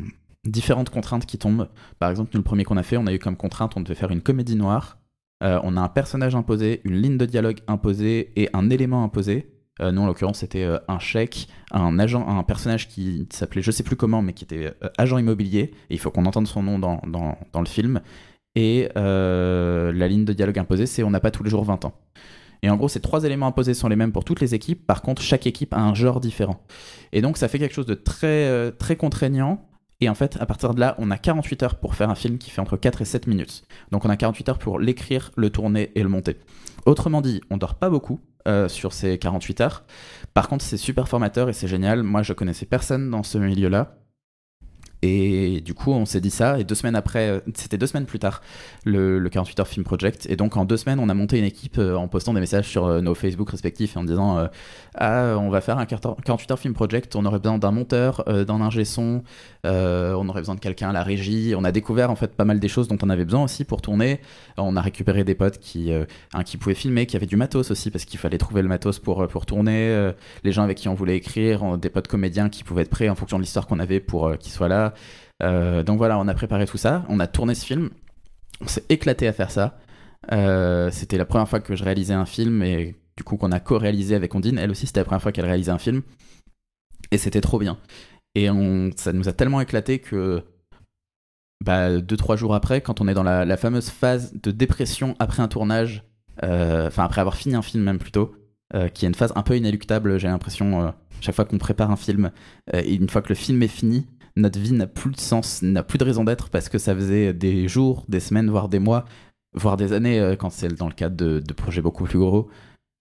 différentes contraintes qui tombent. Par exemple, nous, le premier qu'on a fait, on a eu comme contrainte, on devait faire une comédie noire. Euh, on a un personnage imposé, une ligne de dialogue imposée et un élément imposé. Euh, nous, en l'occurrence, c'était euh, un chèque, un agent, un personnage qui s'appelait je sais plus comment, mais qui était agent immobilier. Et il faut qu'on entende son nom dans, dans, dans le film. Et la ligne de dialogue imposée, c'est on n'a pas tous les jours 20 ans. Et en gros, ces trois éléments imposés sont les mêmes pour toutes les équipes. Par contre, chaque équipe a un genre différent. Et donc, ça fait quelque chose de très, très contraignant et en fait, à partir de là, on a 48 heures pour faire un film qui fait entre 4 et 7 minutes. Donc on a 48 heures pour l'écrire, le tourner et le monter. Autrement dit, on dort pas beaucoup euh, sur ces 48 heures. Par contre, c'est super formateur et c'est génial. Moi, je connaissais personne dans ce milieu-là. Et du coup, on s'est dit ça. Et deux semaines après, euh, c'était deux semaines plus tard, le, 48 heures film project. Et donc, en deux semaines, on a monté une équipe euh, en postant des messages sur euh, nos Facebook respectifs et en disant Ah, on va faire un 48 heures film project. On aurait besoin d'un monteur, d'un ingé son. on aurait besoin de quelqu'un à la régie. On a découvert en fait pas mal des choses dont on avait besoin aussi pour tourner. On a récupéré des potes qui, qui pouvaient filmer, qui avaient du matos aussi parce qu'il fallait trouver le matos pour, pour tourner. les gens avec qui on voulait écrire, des potes comédiens qui pouvaient être prêts en fonction de l'histoire qu'on avait pour qu'ils soient là. Euh, donc voilà, on a préparé tout ça, on a tourné ce film, on s'est éclaté à faire ça. Euh, c'était la première fois que je réalisais un film et du coup qu'on a co-réalisé avec Ondine. Elle aussi, c'était la première fois qu'elle réalisait un film et c'était trop bien. Et ça nous a tellement éclaté que bah, deux trois jours après, quand on est dans la, fameuse phase de dépression après un tournage, euh, enfin après avoir fini un film même plutôt, qui est une phase un peu inéluctable, j'ai l'impression chaque fois qu'on prépare un film, et une fois que le film est fini, notre vie n'a plus de sens, n'a plus de raison d'être parce que ça faisait des jours, des semaines, voire des mois, voire des années, euh, quand c'est dans le cadre de, projets beaucoup plus gros,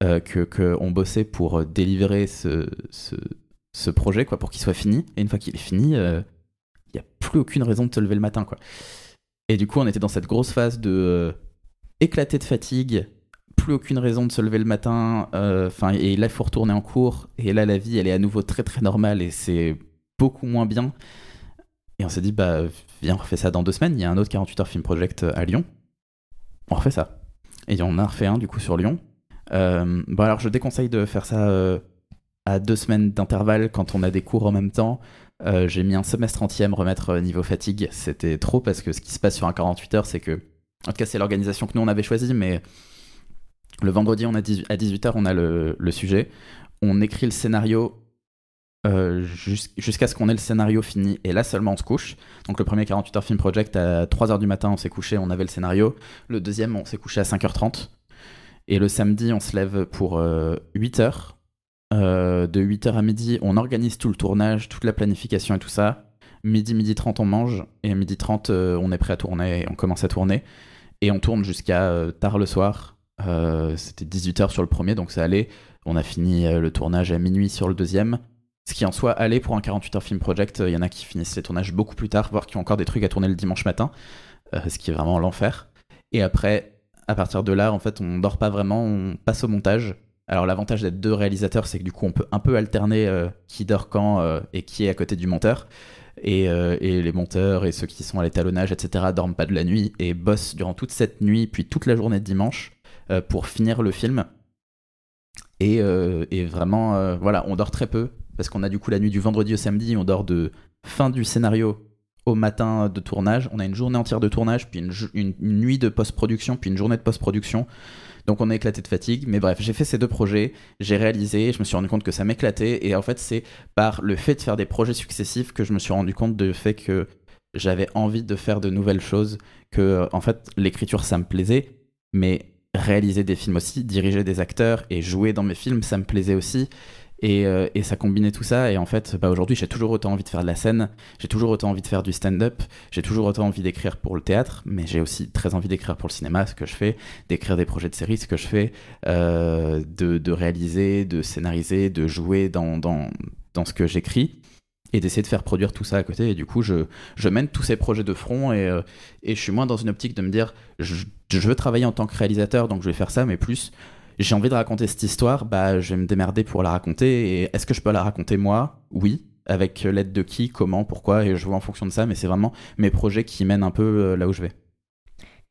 euh, que qu'on bossait pour délivrer ce, ce, projet, quoi, pour qu'il soit fini. Et une fois qu'il est fini, euh, il n'y a plus aucune raison de se lever le matin, quoi. Et du coup, on était dans cette grosse phase de éclater de fatigue, plus aucune raison de se lever le matin. Enfin, et là, il faut retourner en cours. Et là, la vie, elle est à nouveau très très normale et c'est beaucoup moins bien. Et on s'est dit, bah, viens, on refait ça dans deux semaines. Il y a un autre 48 heures film project à Lyon. On refait ça. Et on a refait un, du coup, sur Lyon. Euh, bon, alors, je déconseille de faire ça euh, à deux semaines d'intervalle quand on a des cours en même temps. Euh, j'ai mis un semestre entier à me remettre niveau fatigue. C'était trop parce que ce qui se passe sur un 48 heures, c'est que. En tout cas, c'est l'organisation que nous, on avait choisie, mais le vendredi, on a à 18h, on a le, sujet. On écrit le scénario euh, jusqu'à ce qu'on ait le scénario fini. Et là seulement on se couche. Donc le premier 48 heures film project à 3h du matin on s'est couché, on avait le scénario. Le deuxième on s'est couché à 5h30. Et le samedi on se lève pour 8h. Euh, euh, de 8h à midi on organise tout le tournage, toute la planification et tout ça. Midi, midi 30 on mange. Et midi 30 on est prêt à tourner et on commence à tourner. Et on tourne jusqu'à tard le soir. C'était 18h sur le premier donc ça allait. On a fini le tournage à minuit sur le deuxième. Ce qui en soit allé pour un 48 heures film project, il y en a qui finissent les tournages beaucoup plus tard, voire qui ont encore des trucs à tourner le dimanche matin, euh, ce qui est vraiment l'enfer. Et après, à partir de là, en fait, on dort pas vraiment, on passe au montage. Alors l'avantage d'être deux réalisateurs, c'est que du coup, on peut un peu alterner euh, qui dort quand euh, et qui est à côté du monteur. Et, et, les monteurs et ceux qui sont à l'étalonnage, etc., dorment pas de la nuit et bossent durant toute cette nuit, puis toute la journée de dimanche pour finir le film. Et vraiment, voilà, on dort très peu parce qu'on a du coup la nuit du vendredi au samedi, on dort de fin du scénario au matin de tournage, on a une journée entière de tournage, puis une, nuit de post-production, puis une journée de post-production. Donc on est éclaté de fatigue. Mais bref, j'ai fait ces deux projets, j'ai réalisé, je me suis rendu compte que ça m'éclatait. Et en fait, c'est par le fait de faire des projets successifs que je me suis rendu compte du fait que j'avais envie de faire de nouvelles choses, que en fait l'écriture ça me plaisait, mais réaliser des films aussi, diriger des acteurs et jouer dans mes films ça me plaisait aussi. Euh, et, ça combinait tout ça. Et en fait, bah, aujourd'hui, j'ai toujours autant envie de faire de la scène, j'ai toujours autant envie de faire du stand-up, j'ai toujours autant envie d'écrire pour le théâtre, mais j'ai aussi très envie d'écrire pour le cinéma, ce que je fais, d'écrire des projets de séries, ce que je fais, euh, de, réaliser, de scénariser, de jouer dans, dans, dans ce que j'écris. Et d'essayer de faire produire tout ça à côté. Et du coup, je, je mène tous ces projets de front. Et, euh, et je suis moins dans une optique de me dire je, je, veux travailler en tant que réalisateur, donc je vais faire ça, mais plus j'ai envie de raconter cette histoire, bah, je vais me démerder pour la raconter. Et est-ce que je peux la raconter moi? Oui. Avec l'aide de qui, comment, pourquoi, et je vois en fonction de ça, mais c'est vraiment mes projets qui mènent un peu euh, là où je vais.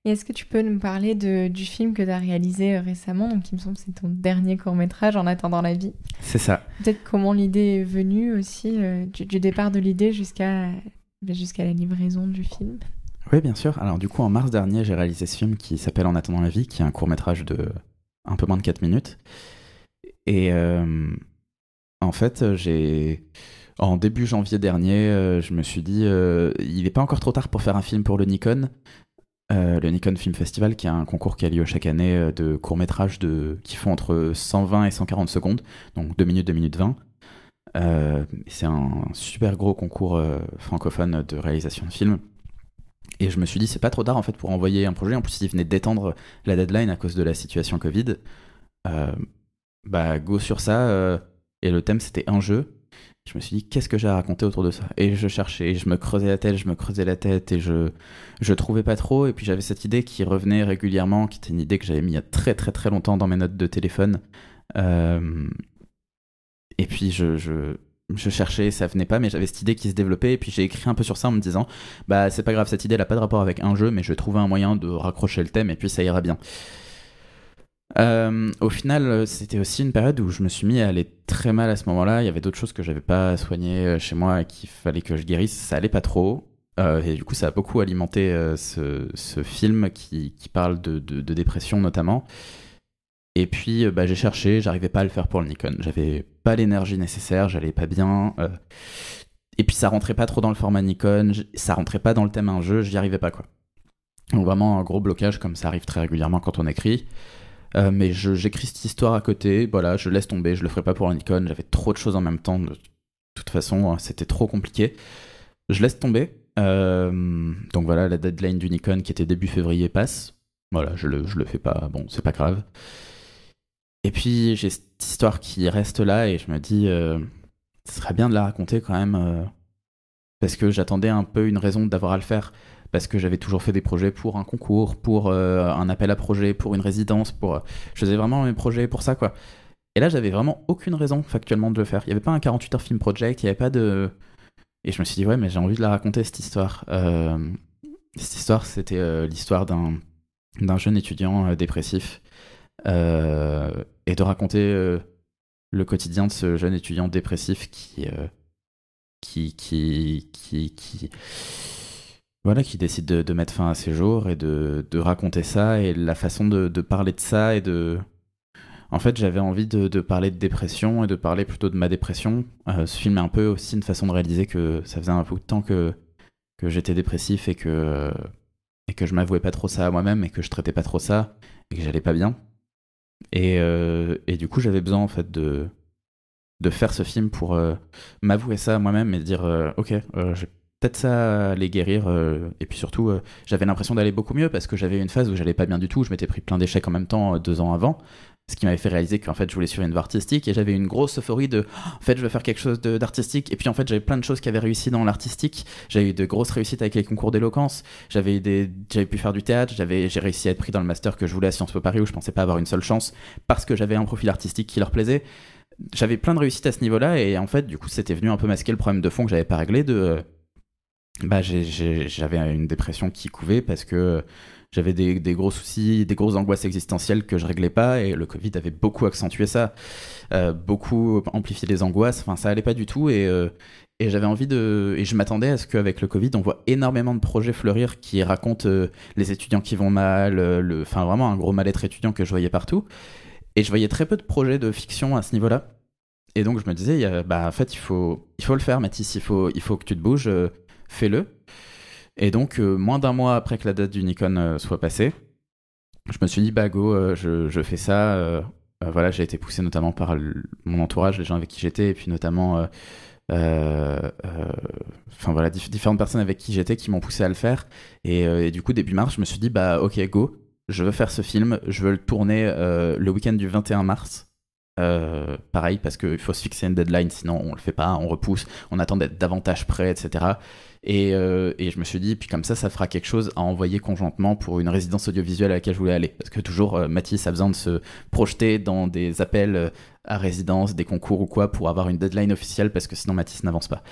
Et est-ce que tu peux nous parler de, du film que tu as réalisé euh, récemment? Donc, il me semble que c'est ton dernier court-métrage en attendant la vie. C'est ça. Peut-être comment l'idée est venue aussi, euh, du, départ de l'idée jusqu'à jusqu'à la livraison du film? Oui, bien sûr. Alors, du coup, en mars dernier, j'ai réalisé ce film qui s'appelle En attendant la vie, qui est un court-métrage de un peu moins de 4 minutes. Et euh, en fait, j'ai. En début janvier dernier, euh, je me suis dit, euh, il n'est pas encore trop tard pour faire un film pour le Nikon. le Nikon Film Festival, qui est un concours qui a lieu chaque année de courts-métrages qui font entre 120 et 140 secondes, donc 2 minutes, 2 minutes 20. c'est un super gros concours francophone de réalisation de films. Et je me suis dit, c'est pas trop tard en fait pour envoyer un projet. En plus, il venait d'étendre la deadline à cause de la situation Covid. Euh, bah, go sur ça. Euh, et le thème, c'était un jeu. Je me suis dit, qu'est-ce que j'ai à raconter autour de ça? Et je cherchais, je me creusais la tête, je me creusais la tête, et je, je trouvais pas trop. Et puis j'avais cette idée qui revenait régulièrement, qui était une idée que j'avais mis il y a très très très longtemps dans mes notes de téléphone. Euh, et puis je, je cherchais, ça venait pas, mais j'avais cette idée qui se développait, et puis j'ai écrit un peu sur ça en me disant, bah c'est pas grave, cette idée elle a pas de rapport avec un jeu, mais je vais trouver un moyen de raccrocher le thème, et puis ça ira bien. Euh, au final, c'était aussi une période où je me suis mis à aller très mal à ce moment-là. Il y avait d'autres choses que j'avais pas soignées euh, chez moi et qu'il fallait que je guérisse. Ça allait pas trop. Euh, et du coup, ça a beaucoup alimenté ce, film qui, parle de, dépression notamment. Et puis, euh, bah, j'ai cherché, j'arrivais pas à le faire pour le Nikon. J'avais pas l'énergie nécessaire, j'allais pas bien. Euh. Et puis, ça rentrait pas trop dans le format Nikon, ça rentrait pas dans le thème un jeu, j'y arrivais pas, quoi. Donc, vraiment, un gros blocage, comme ça arrive très régulièrement quand on écrit. Euh, mais j'écris cette histoire à côté, voilà, je laisse tomber, je le ferai pas pour le Nikon, j'avais trop de choses en même temps, de toute façon, c'était trop compliqué. Je laisse tomber. donc voilà, la deadline du Nikon qui était début février passe. Voilà, je le, je le fais pas, bon, c'est pas grave. Et puis j'ai cette histoire qui reste là et je me dis, euh, ce serait bien de la raconter quand même, euh, parce que j'attendais un peu une raison d'avoir à le faire, parce que j'avais toujours fait des projets pour un concours, pour euh, un appel à projet, pour une résidence, pour... Je faisais vraiment mes projets pour ça, quoi. Et là, j'avais vraiment aucune raison factuellement de le faire. Il n'y avait pas un 48 heures film project, il n'y avait pas de... Et je me suis dit, ouais, mais j'ai envie de la raconter, cette histoire. cette histoire, c'était l'histoire d'un jeune étudiant dépressif euh, et de raconter euh, le quotidien de ce jeune étudiant dépressif qui, euh, qui, qui, qui, voilà, qui décide de, mettre fin à ses jours et de, de raconter ça et la façon de, parler de ça et de. En fait, j'avais envie de, de, parler de dépression et de parler plutôt de ma dépression. ce film est un peu aussi une façon de réaliser que ça faisait un peu de temps que, que j'étais dépressif et que, et que je m'avouais pas trop ça à moi-même et que je traitais pas trop ça et que j'allais pas bien. Et, euh, et du coup, j'avais besoin de, faire ce film pour euh, m'avouer ça à moi-même et dire euh, ok, peut-être ça à guérir. et puis surtout, j'avais l'impression d'aller beaucoup mieux parce que j'avais une phase où j'allais pas bien du tout. Je m'étais pris plein d'échecs en même temps deux ans avant ce qui m'avait fait réaliser qu'en fait je voulais suivre une voie artistique et j'avais une grosse euphorie de en fait je veux faire quelque chose d'artistique. Et puis en fait j'avais plein de choses qui avaient réussi dans l'artistique. J'avais eu de grosses réussites avec les concours d'éloquence. J'avais des j'avais pu faire du théâtre. J'avais j'ai réussi à être pris dans le master que je voulais à Sciences Po Paris où je pensais pas avoir une seule chance parce que j'avais un profil artistique qui leur plaisait. J'avais plein de réussites à ce niveau-là et en fait du coup c'était venu un peu masquer le problème de fond que j'avais pas réglé de bah, j'avais une dépression qui couvait parce que j'avais des, gros soucis, des grosses angoisses existentielles que je réglais pas et le Covid avait beaucoup accentué ça, euh, beaucoup amplifié les angoisses. Enfin, ça allait pas du tout et, euh, et j'avais envie de. Et je m'attendais à ce qu'avec le Covid, on voit énormément de projets fleurir qui racontent euh, les étudiants qui vont mal, le... enfin vraiment un gros mal-être étudiant que je voyais partout. Et je voyais très peu de projets de fiction à ce niveau-là. Et donc je me disais, bah, en fait, il faut, il faut le faire, Mathis, il faut, il faut que tu te bouges, fais-le. Et donc, euh, moins d'un mois après que la date du Nikon euh, soit passée, je me suis dit, bah go, euh, je, fais ça. voilà, j'ai été poussé notamment par mon entourage, les gens avec qui j'étais, et puis notamment, enfin voilà, différentes personnes avec qui j'étais qui m'ont poussé à le faire. Et, du coup, début mars, je me suis dit, bah ok, go, je veux faire ce film, je veux le tourner le week-end du 21 mars. Pareil, parce qu'il faut se fixer une deadline, sinon on le fait pas, on repousse, on attend d'être davantage prêt, etc. Euh, et, je me suis dit, puis comme ça, ça fera quelque chose à envoyer conjointement pour une résidence audiovisuelle à laquelle je voulais aller. Parce que toujours, euh, Mathis a besoin de se projeter dans des appels euh, à résidence, des concours ou quoi, pour avoir une deadline officielle, parce que sinon Mathis n'avance pas.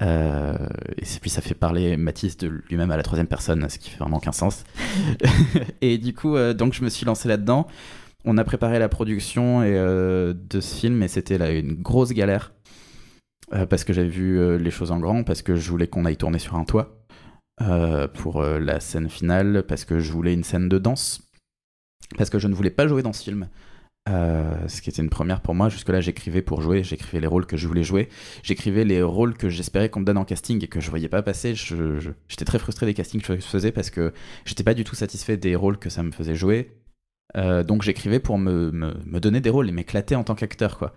et puis ça fait parler Mathis de lui-même à la troisième personne, ce qui fait vraiment aucun sens. (laughs) et du coup, donc je me suis lancé là-dedans. On a préparé la production et, de ce film, et c'était là une grosse galère euh, parce que j'avais vu euh, les choses en grand, parce que je voulais qu'on aille tourner sur un toit euh, pour la scène finale, parce que je voulais une scène de danse, parce que je ne voulais pas jouer dans ce film. ce qui était une première pour moi. Jusque-là, j'écrivais pour jouer, j'écrivais les rôles que je voulais jouer, j'écrivais les rôles que j'espérais qu'on me donne en casting et que je voyais pas passer. J'étais très frustré des castings que je faisais parce que j'étais pas du tout satisfait des rôles que ça me faisait jouer. Donc j'écrivais pour me, me, donner des rôles et m'éclater en tant qu'acteur, quoi.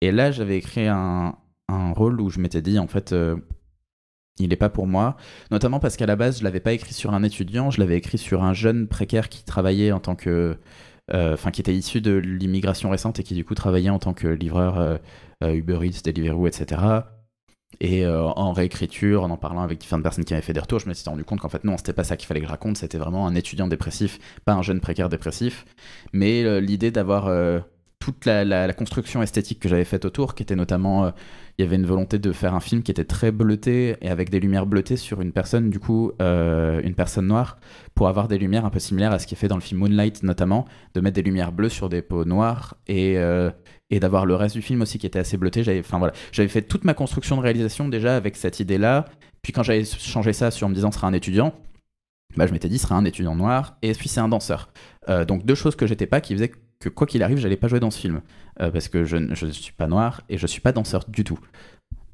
Et là, j'avais écrit un, un rôle où je m'étais dit, en fait, euh, il n'est pas pour moi. Notamment parce qu'à la base, je l'avais pas écrit sur un étudiant, je l'avais écrit sur un jeune précaire qui travaillait en tant que. Euh, enfin, qui était issu de l'immigration récente et qui du coup travaillait en tant que livreur euh, Uber Eats, Deliveroo, etc. Et en réécriture, en en parlant avec différentes personnes qui avaient fait des retours, je me suis rendu compte qu'en fait, non, c'était pas ça qu'il fallait que je raconte, c'était vraiment un étudiant dépressif, pas un jeune précaire dépressif. Mais l'idée d'avoir toute la, construction esthétique que j'avais faite autour, qui était notamment il y avait une volonté de faire un film qui était très bleuté et avec des lumières bleutées sur une personne, du coup, euh, une personne noire, pour avoir des lumières un peu similaires à ce qui est fait dans le film Moonlight notamment, de mettre des lumières bleues sur des peaux noires et, euh, et d'avoir le reste du film aussi qui était assez bleuté. J'avais, fait toute ma construction de réalisation déjà avec cette idée-là. Puis quand j'avais changé ça sur me disant ce sera un étudiant, bah, je m'étais dit ce sera un étudiant noir et puis c'est un danseur. Euh, donc deux choses que j'étais pas qui faisaient que quoi qu'il arrive, j'allais pas jouer dans ce film. Euh, parce que je ne suis pas noir et je suis pas danseur du tout.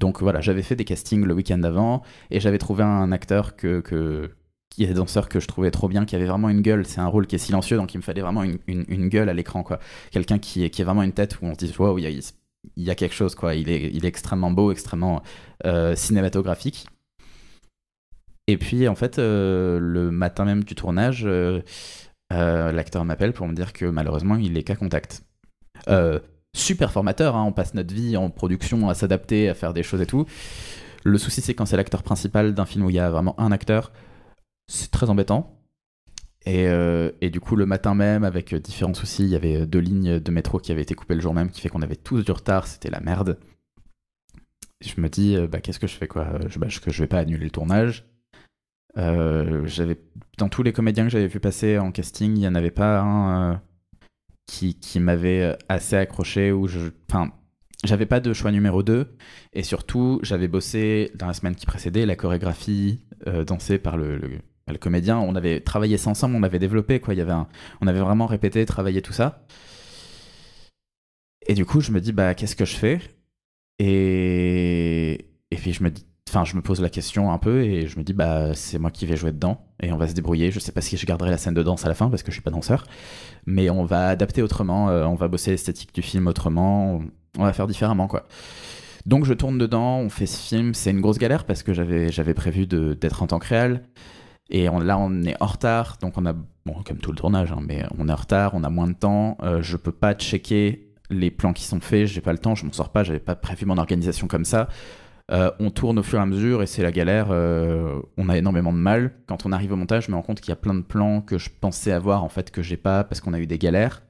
Donc voilà, j'avais fait des castings le week-end d'avant et j'avais trouvé un acteur que, que, qui est danseur que je trouvais trop bien, qui avait vraiment une gueule. C'est un rôle qui est silencieux, donc il me fallait vraiment une, une, gueule à l'écran, quoi. Quelqu'un qui qui est vraiment une tête où on se dit, wow, il il y a quelque chose, quoi. Il est, il est extrêmement beau, extrêmement euh, cinématographique. Et puis, en fait, euh, le matin même du tournage, l'acteur m'appelle pour me dire que malheureusement, il est qu'à contact. Euh, super formateur, hein, on passe notre vie en production à s'adapter, à faire des choses et tout. Le souci, c'est quand c'est l'acteur principal d'un film où il y a vraiment un acteur, c'est très embêtant. Et, euh, et, du coup, le matin même, avec différents soucis, il y avait deux lignes de métro qui avaient été coupées le jour même, qui fait qu'on avait tous du retard, c'était la merde. Je me dis, euh, bah, qu'est-ce que je fais quoi? Je, bah, je vais pas annuler le tournage. Euh, j'avais dans tous les comédiens que j'avais vu passer en casting, il n'y en avait pas un qui, qui m'avait euh, assez accroché je. Enfin, j'avais pas de choix numéro 2 et surtout j'avais bossé dans la semaine qui précédait la chorégraphie euh, dansée par le, le, comédien. On avait travaillé ça ensemble on avait développé quoi. Il y avait on avait vraiment répété travaillé tout ça. Et du coup je me dis bah qu'est-ce que je fais? Et et puis je me dis Enfin, je me pose la question un peu et je me dis, bah, c'est moi qui vais jouer dedans et on va se débrouiller. Je sais pas si je garderai la scène de danse à la fin parce que je suis pas danseur, mais on va adapter autrement, euh, on va bosser l'esthétique du film autrement, on va faire différemment, quoi. Donc je tourne dedans, on fait ce film. C'est une grosse galère parce que j'avais, j'avais prévu d'être en tant que réel. Et là, on est en retard, donc on a, bon, comme tout le tournage, hein, mais on est en retard, on a moins de temps. Euh, je peux pas checker les plans qui sont faits, j'ai pas le temps, je m'en sors pas, j'avais pas prévu mon organisation comme ça. Euh, on tourne au fur et à mesure et c'est la galère. Euh, on a énormément de mal. Quand on arrive au montage, je me rends compte qu'il y a plein de plans que je pensais avoir en fait que j'ai pas parce qu'on a eu des galères.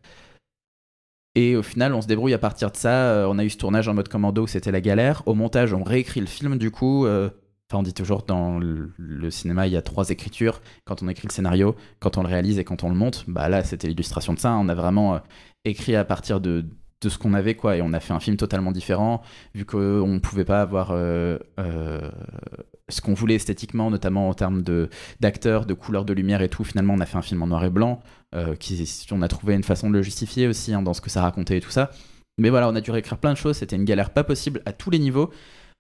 Et au final, on se débrouille à partir de ça. Euh, on a eu ce tournage en mode commando, c'était la galère. Au montage, on réécrit le film du coup. on dit toujours dans le, cinéma, il y a trois écritures. Quand on écrit le scénario, quand on le réalise et quand on le monte, bah là, c'était l'illustration de ça. On a vraiment écrit à partir de, de ce qu'on avait, quoi. Et on a fait un film totalement différent, vu qu'on ne pouvait pas avoir euh, euh, ce qu'on voulait esthétiquement, notamment en termes d'acteurs, de, couleurs de lumière et tout. Finalement, on a fait un film en noir et blanc, qui, on a trouvé une façon de le justifier aussi, hein, dans ce que ça racontait et tout ça. Mais voilà, on a dû réécrire plein de choses. C'était une galère pas possible à tous les niveaux.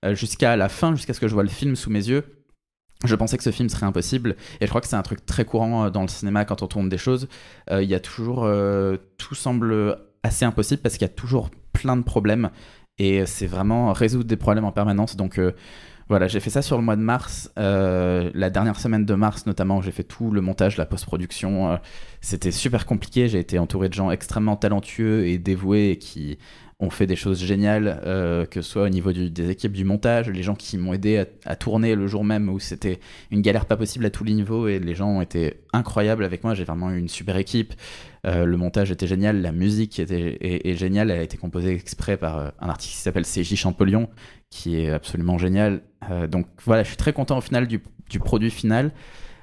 Euh, jusqu'à la fin, jusqu'à ce que je vois le film sous mes yeux. Je pensais que ce film serait impossible, et je crois que c'est un truc très courant euh, dans le cinéma quand on tourne des choses. Euh, il y a toujours. tout semble assez impossible parce qu'il y a toujours plein de problèmes, et c'est vraiment résoudre des problèmes en permanence. Donc. Voilà, j'ai fait ça sur le mois de mars, la dernière semaine de mars notamment, j'ai fait tout le montage, la post-production. C'était super compliqué, j'ai été entouré de gens extrêmement talentueux et dévoués qui on fait des choses géniales, euh, que ce soit au niveau des équipes du montage, les gens qui m'ont aidé à, tourner le jour même où c'était une galère pas possible à tous les niveaux et les gens ont été incroyables avec moi. J'ai vraiment eu une super équipe. Euh, le montage était génial, la musique était est, géniale. Elle a été composée exprès par euh, un artiste qui s'appelle CJ Champollion, qui est absolument génial. donc voilà, je suis très content au final du, produit final.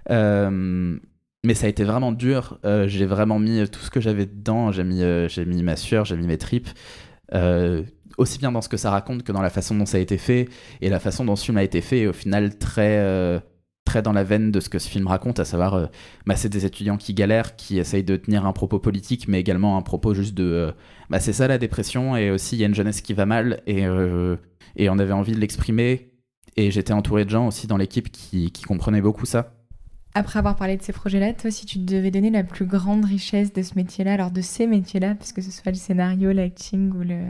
mais ça a été vraiment dur. j'ai vraiment mis tout ce que j'avais dedans. J'ai mis, j'ai mis ma sueur, j'ai mis mes tripes. Euh, aussi bien dans ce que ça raconte que dans la façon dont ça a été fait. Et la façon dont ce film a été fait est au final très, euh, très dans la veine de ce que ce film raconte, à savoir, euh, c'est des étudiants qui galèrent, qui essayent de tenir un propos politique, mais également un propos juste de... bah, c'est ça la dépression, et aussi il y a une jeunesse qui va mal, et, on avait envie de l'exprimer. Et j'étais entouré de gens aussi dans l'équipe qui, qui comprenaient beaucoup ça. Après avoir parlé de ces projets-là, toi, si tu devais donner la plus grande richesse de ce métier-là, alors de ces métiers-là, puisque ce soit le scénario, l'acting ou, le...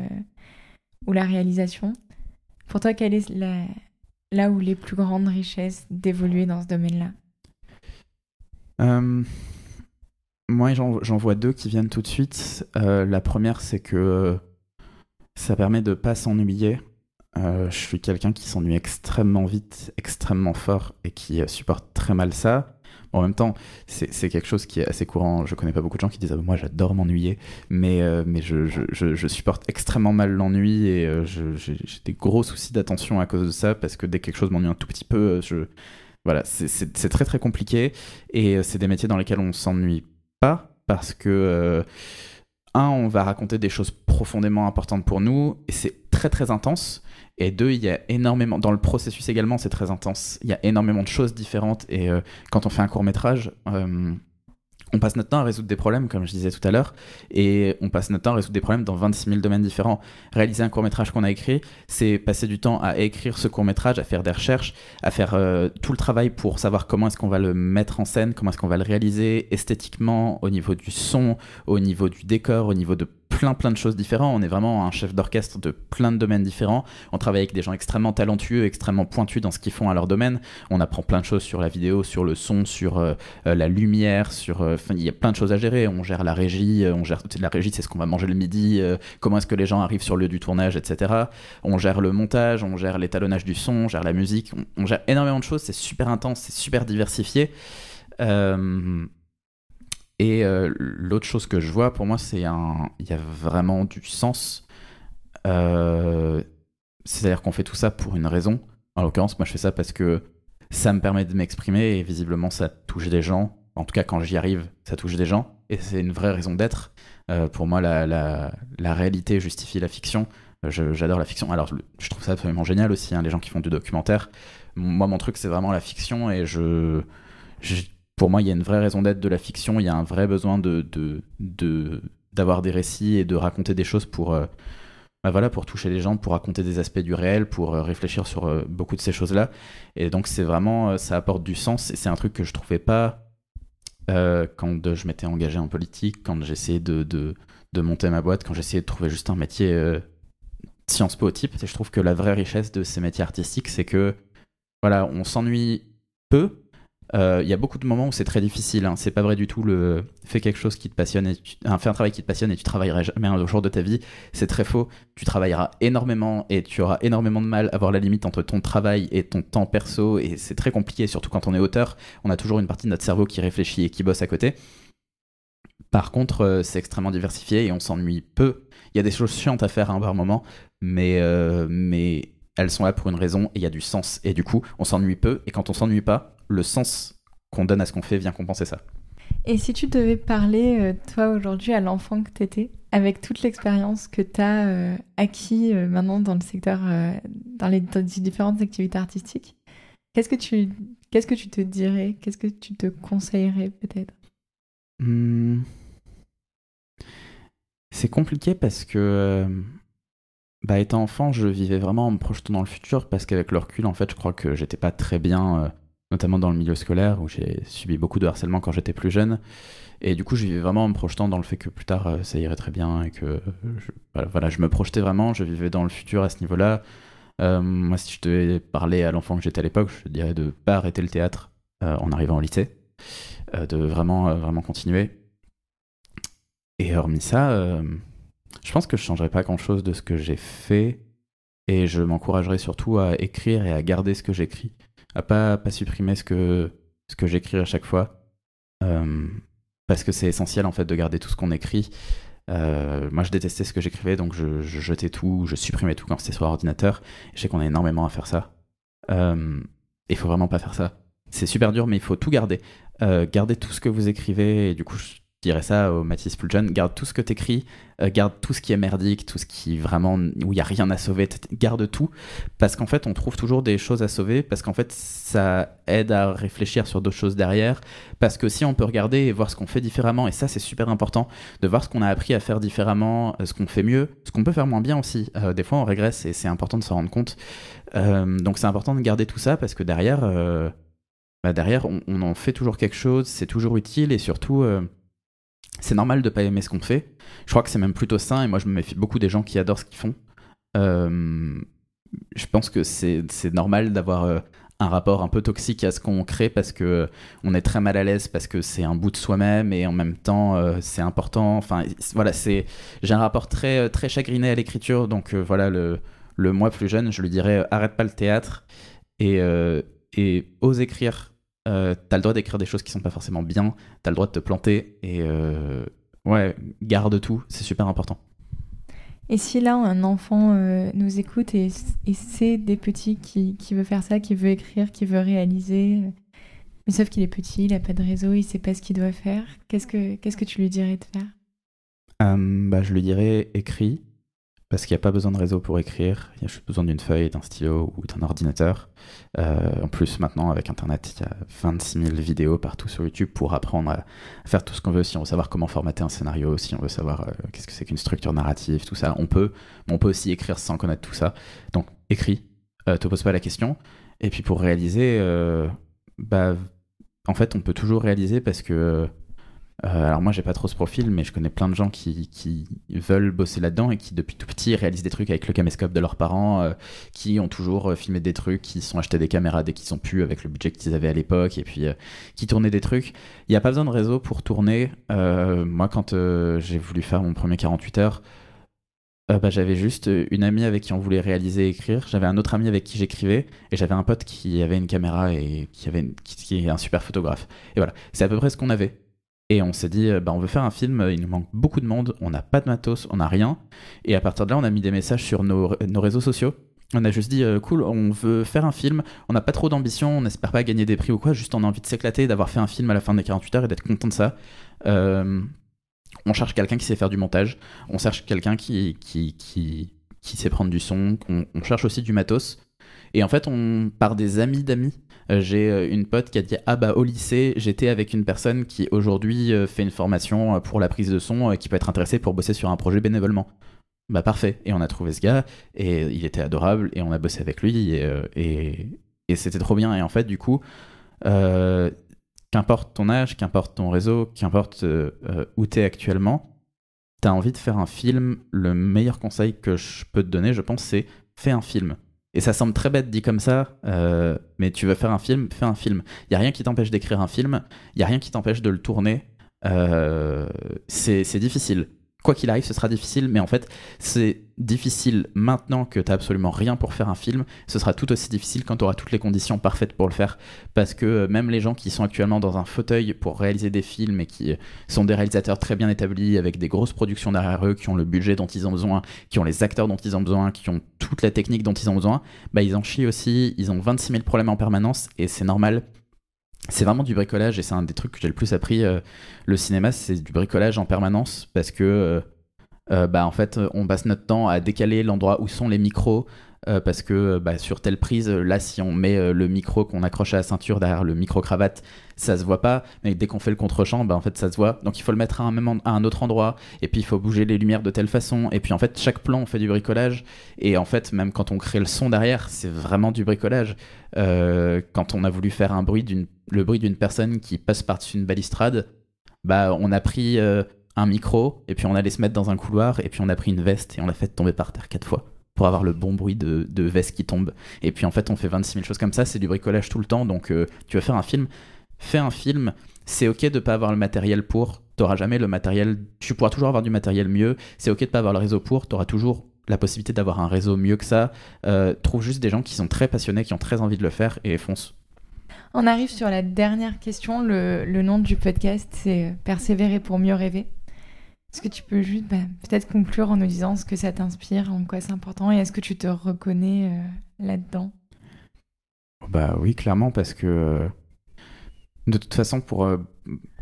ou la réalisation, pour toi, quelle est la... là où les plus grandes richesses d'évoluer dans ce domaine-là? Euh, Moi, j'en vois deux qui viennent tout de suite. Euh, la première, c'est que ça permet de pas s'ennuyer. Euh, je suis quelqu'un qui s'ennuie extrêmement vite, extrêmement fort et qui supporte très mal ça. en même temps, c'est quelque chose qui est assez courant. Je connais pas beaucoup de gens qui disent ah, Moi, j'adore m'ennuyer, mais, euh, mais je, je, supporte extrêmement mal l'ennui et euh, j'ai des gros soucis d'attention à cause de ça parce que dès que quelque chose m'ennuie un tout petit peu, je. Voilà, c'est très très compliqué et c'est des métiers dans lesquels on s'ennuie pas parce que un, on va raconter des choses profondément importantes pour nous et c'est très très intense. Et deux, il y a énormément, dans le processus également, c'est très intense. Il y a énormément de choses différentes. Et euh, quand on fait un court métrage, euh, on passe notre temps à résoudre des problèmes, comme je disais tout à l'heure, et on passe notre temps à résoudre des problèmes dans 26 000 domaines différents. Réaliser un court métrage qu'on a écrit, c'est passer du temps à écrire ce court métrage, à faire des recherches, à faire euh, tout le travail pour savoir comment est-ce qu'on va le mettre en scène, comment est-ce qu'on va le réaliser esthétiquement, au niveau du son, au niveau du décor, au niveau de plein plein de choses différentes. On est vraiment un chef d'orchestre de plein de domaines différents. On travaille avec des gens extrêmement talentueux, extrêmement pointus dans ce qu'ils font à leur domaine. On apprend plein de choses sur la vidéo, sur le son, sur euh, euh, la lumière, sur. Euh, il y a plein de choses à gérer. On gère la régie, on gère la régie, c'est ce qu'on va manger le midi, comment est-ce que les gens arrivent sur le lieu du tournage, etc. On gère le montage, on gère l'étalonnage du son, on gère la musique, on, gère énormément de choses. C'est super intense, c'est super diversifié. Et euh, l'autre chose que je vois, pour moi, c'est un. Il y a vraiment du sens. Euh, c'est-à-dire qu'on fait tout ça pour une raison. En l'occurrence, moi, je fais ça parce que ça me permet de m'exprimer et visiblement, ça touche des gens. En tout cas, quand j'y arrive, ça touche des gens. Et c'est une vraie raison d'être. Euh, pour moi, la, la, la, réalité justifie la fiction. J'adore la fiction. Alors, je trouve ça absolument génial aussi, hein, les gens qui font du documentaire. Moi, mon truc, c'est vraiment la fiction et je, je pour moi, il y a une vraie raison d'être de la fiction. Il y a un vrai besoin de, d'avoir des récits et de raconter des choses pour, euh, bah voilà, pour toucher les gens, pour raconter des aspects du réel, pour euh, réfléchir sur euh, beaucoup de ces choses-là. Et donc, c'est vraiment, ça apporte du sens. Et c'est un truc que je trouvais pas quand je m'étais engagé en politique, quand j'essayais de, monter ma boîte, quand j'essayais de trouver juste un métier Sciences Po type. Et je trouve que la vraie richesse de ces métiers artistiques, c'est que voilà, on s'ennuie peu, il euh, y a beaucoup de moments où c'est très difficile. Hein. C'est pas vrai du tout. Le fais quelque chose qui te passionne, et tu... un travail qui te passionne et tu travailleras jamais un jour de ta vie. C'est très faux. Tu travailleras énormément et tu auras énormément de mal à voir la limite entre ton travail et ton temps perso. Et c'est très compliqué, surtout quand on est auteur. On a toujours une partie de notre cerveau qui réfléchit et qui bosse à côté. Par contre, euh, c'est extrêmement diversifié et on s'ennuie peu. Il y a des choses chiantes à faire à un moment, mais, euh, mais elles sont là pour une raison et il y a du sens. Et du coup, on s'ennuie peu. Et quand on s'ennuie pas, le sens qu'on donne à ce qu'on fait vient compenser ça. Et si tu devais parler, euh, toi, aujourd'hui, à l'enfant que tu étais, avec toute l'expérience que tu as euh, acquis euh, maintenant dans le secteur, dans les différentes activités artistiques, qu'est-ce que tu, qu'est-ce que tu te dirais Qu'est-ce que tu te conseillerais peut-être? Hmm. C'est compliqué parce que, bah, étant enfant, je vivais vraiment en me projetant dans le futur parce qu'avec le recul, en fait, je crois que j'étais pas très bien notamment dans le milieu scolaire où j'ai subi beaucoup de harcèlement quand j'étais plus jeune. Et du coup, je vivais vraiment en me projetant dans le fait que plus tard, euh, ça irait très bien et que je, voilà, je me projetais vraiment, je vivais dans le futur à ce niveau-là. Euh, moi, si je devais parler à l'enfant que j'étais à l'époque, je dirais de pas arrêter le théâtre euh, en arrivant au lycée, de vraiment, vraiment continuer. Et hormis ça, je pense que je changerais pas grand-chose de ce que j'ai fait et je m'encouragerais surtout à écrire et à garder ce que j'écris à pas, pas supprimer ce que, ce que j'écris à chaque fois. Euh, parce que c'est essentiel en fait de garder tout ce qu'on écrit. Euh, moi je détestais ce que j'écrivais donc je, jetais tout, je supprimais tout quand c'était sur ordinateur. Je sais qu'on a énormément à faire ça. Euh, il faut vraiment pas faire ça. C'est super dur mais il faut tout garder. Euh, garder tout ce que vous écrivez et du coup je dirais ça au Mathis jeune, garde tout ce que t'écris, euh, garde tout ce qui est merdique, tout ce qui vraiment où il y a rien à sauver, garde tout parce qu'en fait on trouve toujours des choses à sauver parce qu'en fait ça aide à réfléchir sur d'autres choses derrière parce que si on peut regarder et voir ce qu'on fait différemment et ça c'est super important de voir ce qu'on a appris à faire différemment, euh, ce qu'on fait mieux, ce qu'on peut faire moins bien aussi. Euh, des fois on régresse et c'est important de s'en rendre compte. donc c'est important de garder tout ça parce que derrière, bah derrière on, en fait toujours quelque chose, c'est toujours utile et surtout c'est normal de pas aimer ce qu'on fait. Je crois que c'est même plutôt sain et moi je me méfie beaucoup des gens qui adorent ce qu'ils font. Euh, je pense que c'est normal d'avoir euh, un rapport un peu toxique à ce qu'on crée parce que euh, on est très mal à l'aise parce que c'est un bout de soi-même et en même temps c'est important. Enfin voilà, c'est j'ai un rapport très très chagriné à l'écriture donc voilà le le moi plus jeune, je lui dirais arrête pas le théâtre et et ose écrire euh, t'as le droit d'écrire des choses qui sont pas forcément bien, t'as le droit de te planter et euh, ouais, garde tout, c'est super important. Et si là un enfant euh, nous écoute et, c'est des petits qui, qui, veut faire ça, qui veut écrire, qui veut réaliser, mais sauf qu'il est petit, il a pas de réseau, il sait pas ce qu'il doit faire, qu'est-ce que qu'est-ce que tu lui dirais de faire? Bah, je lui dirais écris, parce qu'il n'y a pas besoin de réseau pour écrire, il y a juste besoin d'une feuille, d'un stylo ou d'un ordinateur. Euh, en plus, maintenant, avec Internet, il y a 26 000 vidéos partout sur YouTube pour apprendre à faire tout ce qu'on veut. Si on veut savoir comment formater un scénario, si on veut savoir euh, qu'est-ce que c'est qu'une structure narrative, tout ça, on peut. Mais on peut aussi écrire sans connaître tout ça. Donc, écris, euh, te pose pas la question. Et puis pour réaliser, euh, bah, en fait, on peut toujours réaliser parce que euh, alors moi j'ai pas trop ce profil, mais je connais plein de gens qui, qui veulent bosser là-dedans et qui depuis tout petit réalisent des trucs avec le caméscope de leurs parents, euh, qui ont toujours euh, filmé des trucs, qui sont achetés des caméras dès qu'ils ont pu avec le budget qu'ils avaient à l'époque et puis qui tournaient des trucs. Il n'y a pas besoin de réseau pour tourner. moi quand j'ai voulu faire mon premier 48 heures, bah, j'avais juste une amie avec qui on voulait réaliser et écrire. J'avais un autre ami avec qui j'écrivais et j'avais un pote qui avait une caméra et qui avait qui est un super photographe. Et voilà, c'est à peu près ce qu'on avait. Et on s'est dit, euh, bah, on veut faire un film, il nous manque beaucoup de monde, on n'a pas de matos, on n'a rien. Et à partir de là, on a mis des messages sur nos, réseaux sociaux. On a juste dit, euh, cool, on veut faire un film, on n'a pas trop d'ambition, on n'espère pas gagner des prix ou quoi, juste on a envie de s'éclater, d'avoir fait un film à la fin des 48 heures et d'être content de ça. Euh, on cherche quelqu'un qui sait faire du montage, on cherche quelqu'un qui, qui, qui, qui, sait prendre du son, on, on cherche aussi du matos. Et en fait, on part des amis d'amis euh, j'ai euh, une pote qui a dit ah bah au lycée j'étais avec une personne qui aujourd'hui euh, fait une formation pour la prise de son qui peut être intéressée pour bosser sur un projet bénévolement. Bah parfait. Et on a trouvé ce gars et il était adorable et on a bossé avec lui et, et, c'était trop bien. Et en fait du coup qu'importe ton âge, qu'importe ton réseau, qu'importe où tu es actuellement, tu as envie de faire un film, le meilleur conseil que je peux te donner, je pense, c'est fais un film. Et ça semble très bête dit comme ça, euh, mais tu veux faire un film, fais un film. Il y a rien qui t'empêche d'écrire un film, il y a rien qui t'empêche de le tourner. Euh, c'est difficile. Quoi qu'il arrive, ce sera difficile, mais en fait, c'est difficile maintenant que tu absolument rien pour faire un film. Ce sera tout aussi difficile quand tu auras toutes les conditions parfaites pour le faire. Parce que euh, même les gens qui sont actuellement dans un fauteuil pour réaliser des films et qui sont des réalisateurs très bien établis, avec des grosses productions derrière eux, qui ont le budget dont ils ont besoin, qui ont les acteurs dont ils ont besoin, qui ont toute la technique dont ils ont besoin, bah ils en chient aussi, ils ont 26 000 problèmes en permanence et c'est normal c'est vraiment du bricolage et c'est un des trucs que j'ai le plus appris. Euh, le cinéma, c'est du bricolage en permanence parce que, euh, euh, bah, en fait, on passe notre temps à décaler l'endroit où sont les micros, euh, parce que euh, bah, sur telle prise, là, si on met euh, le micro qu'on accroche à la ceinture derrière le micro-cravate, ça se voit pas, mais dès qu'on fait le contre-champ, bah, en fait, ça se voit. Donc il faut le mettre à un, autre endroit, et puis il faut bouger les lumières de telle façon, et puis en fait, chaque plan, on fait du bricolage, et en fait, même quand on crée le son derrière, c'est vraiment du bricolage. quand on a voulu faire un bruit le bruit d'une personne qui passe par-dessus une balustrade, bah, on a pris un micro, et puis on allait se mettre dans un couloir, et puis on a pris une veste, et on l'a fait tomber par terre quatre fois pour avoir le bon bruit de, de, veste qui tombe. Et puis en fait, on fait 26 000 choses comme ça, c'est du bricolage tout le temps. Donc euh, tu vas faire un film, fais un film, c'est ok de pas avoir le matériel pour, t'auras jamais le matériel, tu pourras toujours avoir du matériel mieux, c'est ok de pas avoir le réseau pour, t'auras toujours la possibilité d'avoir un réseau mieux que ça. Euh, trouve juste des gens qui sont très passionnés, qui ont très envie de le faire et fonce. On arrive sur la dernière question. Le, le nom du podcast, c'est Persévérer pour mieux rêver. Est-ce que tu peux juste bah, peut-être conclure en nous disant ce que ça t'inspire, en quoi c'est important, et est-ce que tu te reconnais euh, là-dedans? Bah oui, clairement, parce que euh, de toute façon, pour euh,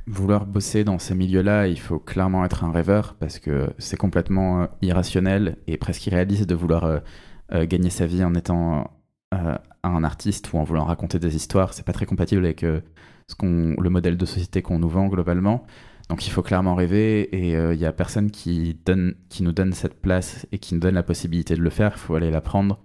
vouloir bosser dans ces milieux-là, il faut clairement être un rêveur, parce que c'est complètement irrationnel et presque irréaliste de vouloir gagner sa vie en étant un artiste ou en voulant raconter des histoires. C'est pas très compatible avec ce qu'on, le modèle de société qu'on nous vend globalement. Donc il faut clairement rêver et il euh, n'y a personne qui, donne, qui nous donne cette place et qui nous donne la possibilité de le faire. Il faut aller la prendre.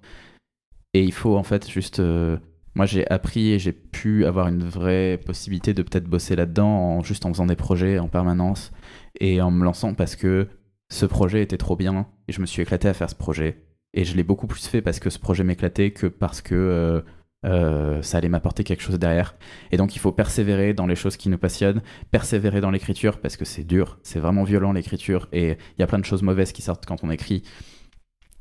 Et il faut en fait juste... Euh, moi j'ai appris et j'ai pu avoir une vraie possibilité de peut-être bosser là-dedans en, juste en faisant des projets en permanence et en me lançant parce que ce projet était trop bien et je me suis éclaté à faire ce projet. Et je l'ai beaucoup plus fait parce que ce projet m'éclatait que parce que... Euh, euh, ça allait m'apporter quelque chose derrière. Et donc il faut persévérer dans les choses qui nous passionnent, persévérer dans l'écriture parce que c'est dur, c'est vraiment violent l'écriture et il y a plein de choses mauvaises qui sortent quand on écrit.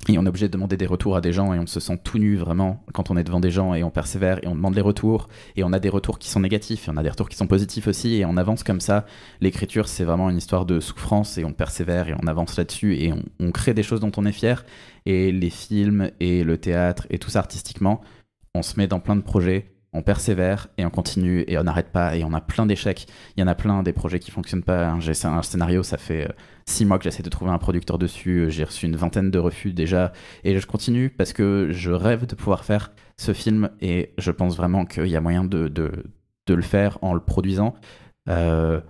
Et on est obligé de demander des retours à des gens et on se sent tout nu vraiment quand on est devant des gens et on persévère et on demande les retours et on a des retours qui sont négatifs et on a des retours qui sont positifs aussi et on avance comme ça. L'écriture c'est vraiment une histoire de souffrance et on persévère et on avance là-dessus et on, on crée des choses dont on est fier et les films et le théâtre et tout ça artistiquement on se met dans plein de projets, on persévère et on continue et on n'arrête pas et on a plein d'échecs. Il y en a plein des projets qui fonctionnent pas. J'ai un scénario, ça fait euh, six mois que j'essaie de trouver un producteur dessus. J'ai reçu une vingtaine de refus déjà et je continue parce que je rêve de pouvoir faire ce film et je pense vraiment qu'il y a moyen de, de, le faire en le produisant. Euh,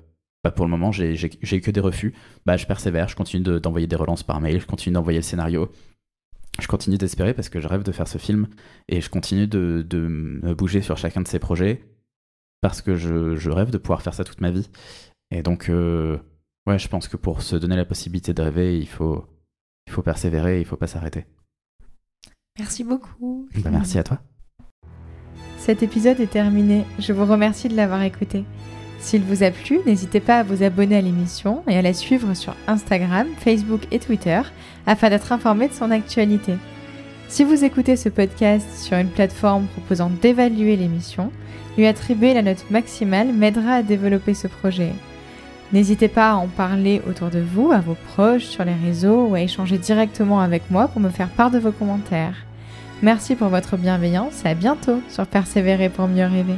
bah, pour le moment, j'ai eu que des refus. Bah, je persévère, je continue d'envoyer des relances par mail, je continue d'envoyer le scénario je continue d'espérer parce que je rêve de faire ce film et je continue de, me bouger sur chacun de ces projets parce que je, rêve de pouvoir faire ça toute ma vie. Et donc, euh, ouais, je pense que pour se donner la possibilité de rêver, il faut, il faut persévérer, il faut pas s'arrêter. Merci beaucoup. Bah, merci à toi. Cet épisode est terminé. Je vous remercie de l'avoir écouté. S'il vous a plu, n'hésitez pas à vous abonner à l'émission et à la suivre sur Instagram, Facebook et Twitter afin d'être informé de son actualité. Si vous écoutez ce podcast sur une plateforme proposant d'évaluer l'émission, lui attribuer la note maximale m'aidera à développer ce projet. N'hésitez pas à en parler autour de vous, à vos proches, sur les réseaux ou à échanger directement avec moi pour me faire part de vos commentaires. Merci pour votre bienveillance et à bientôt sur Persévérer pour mieux rêver.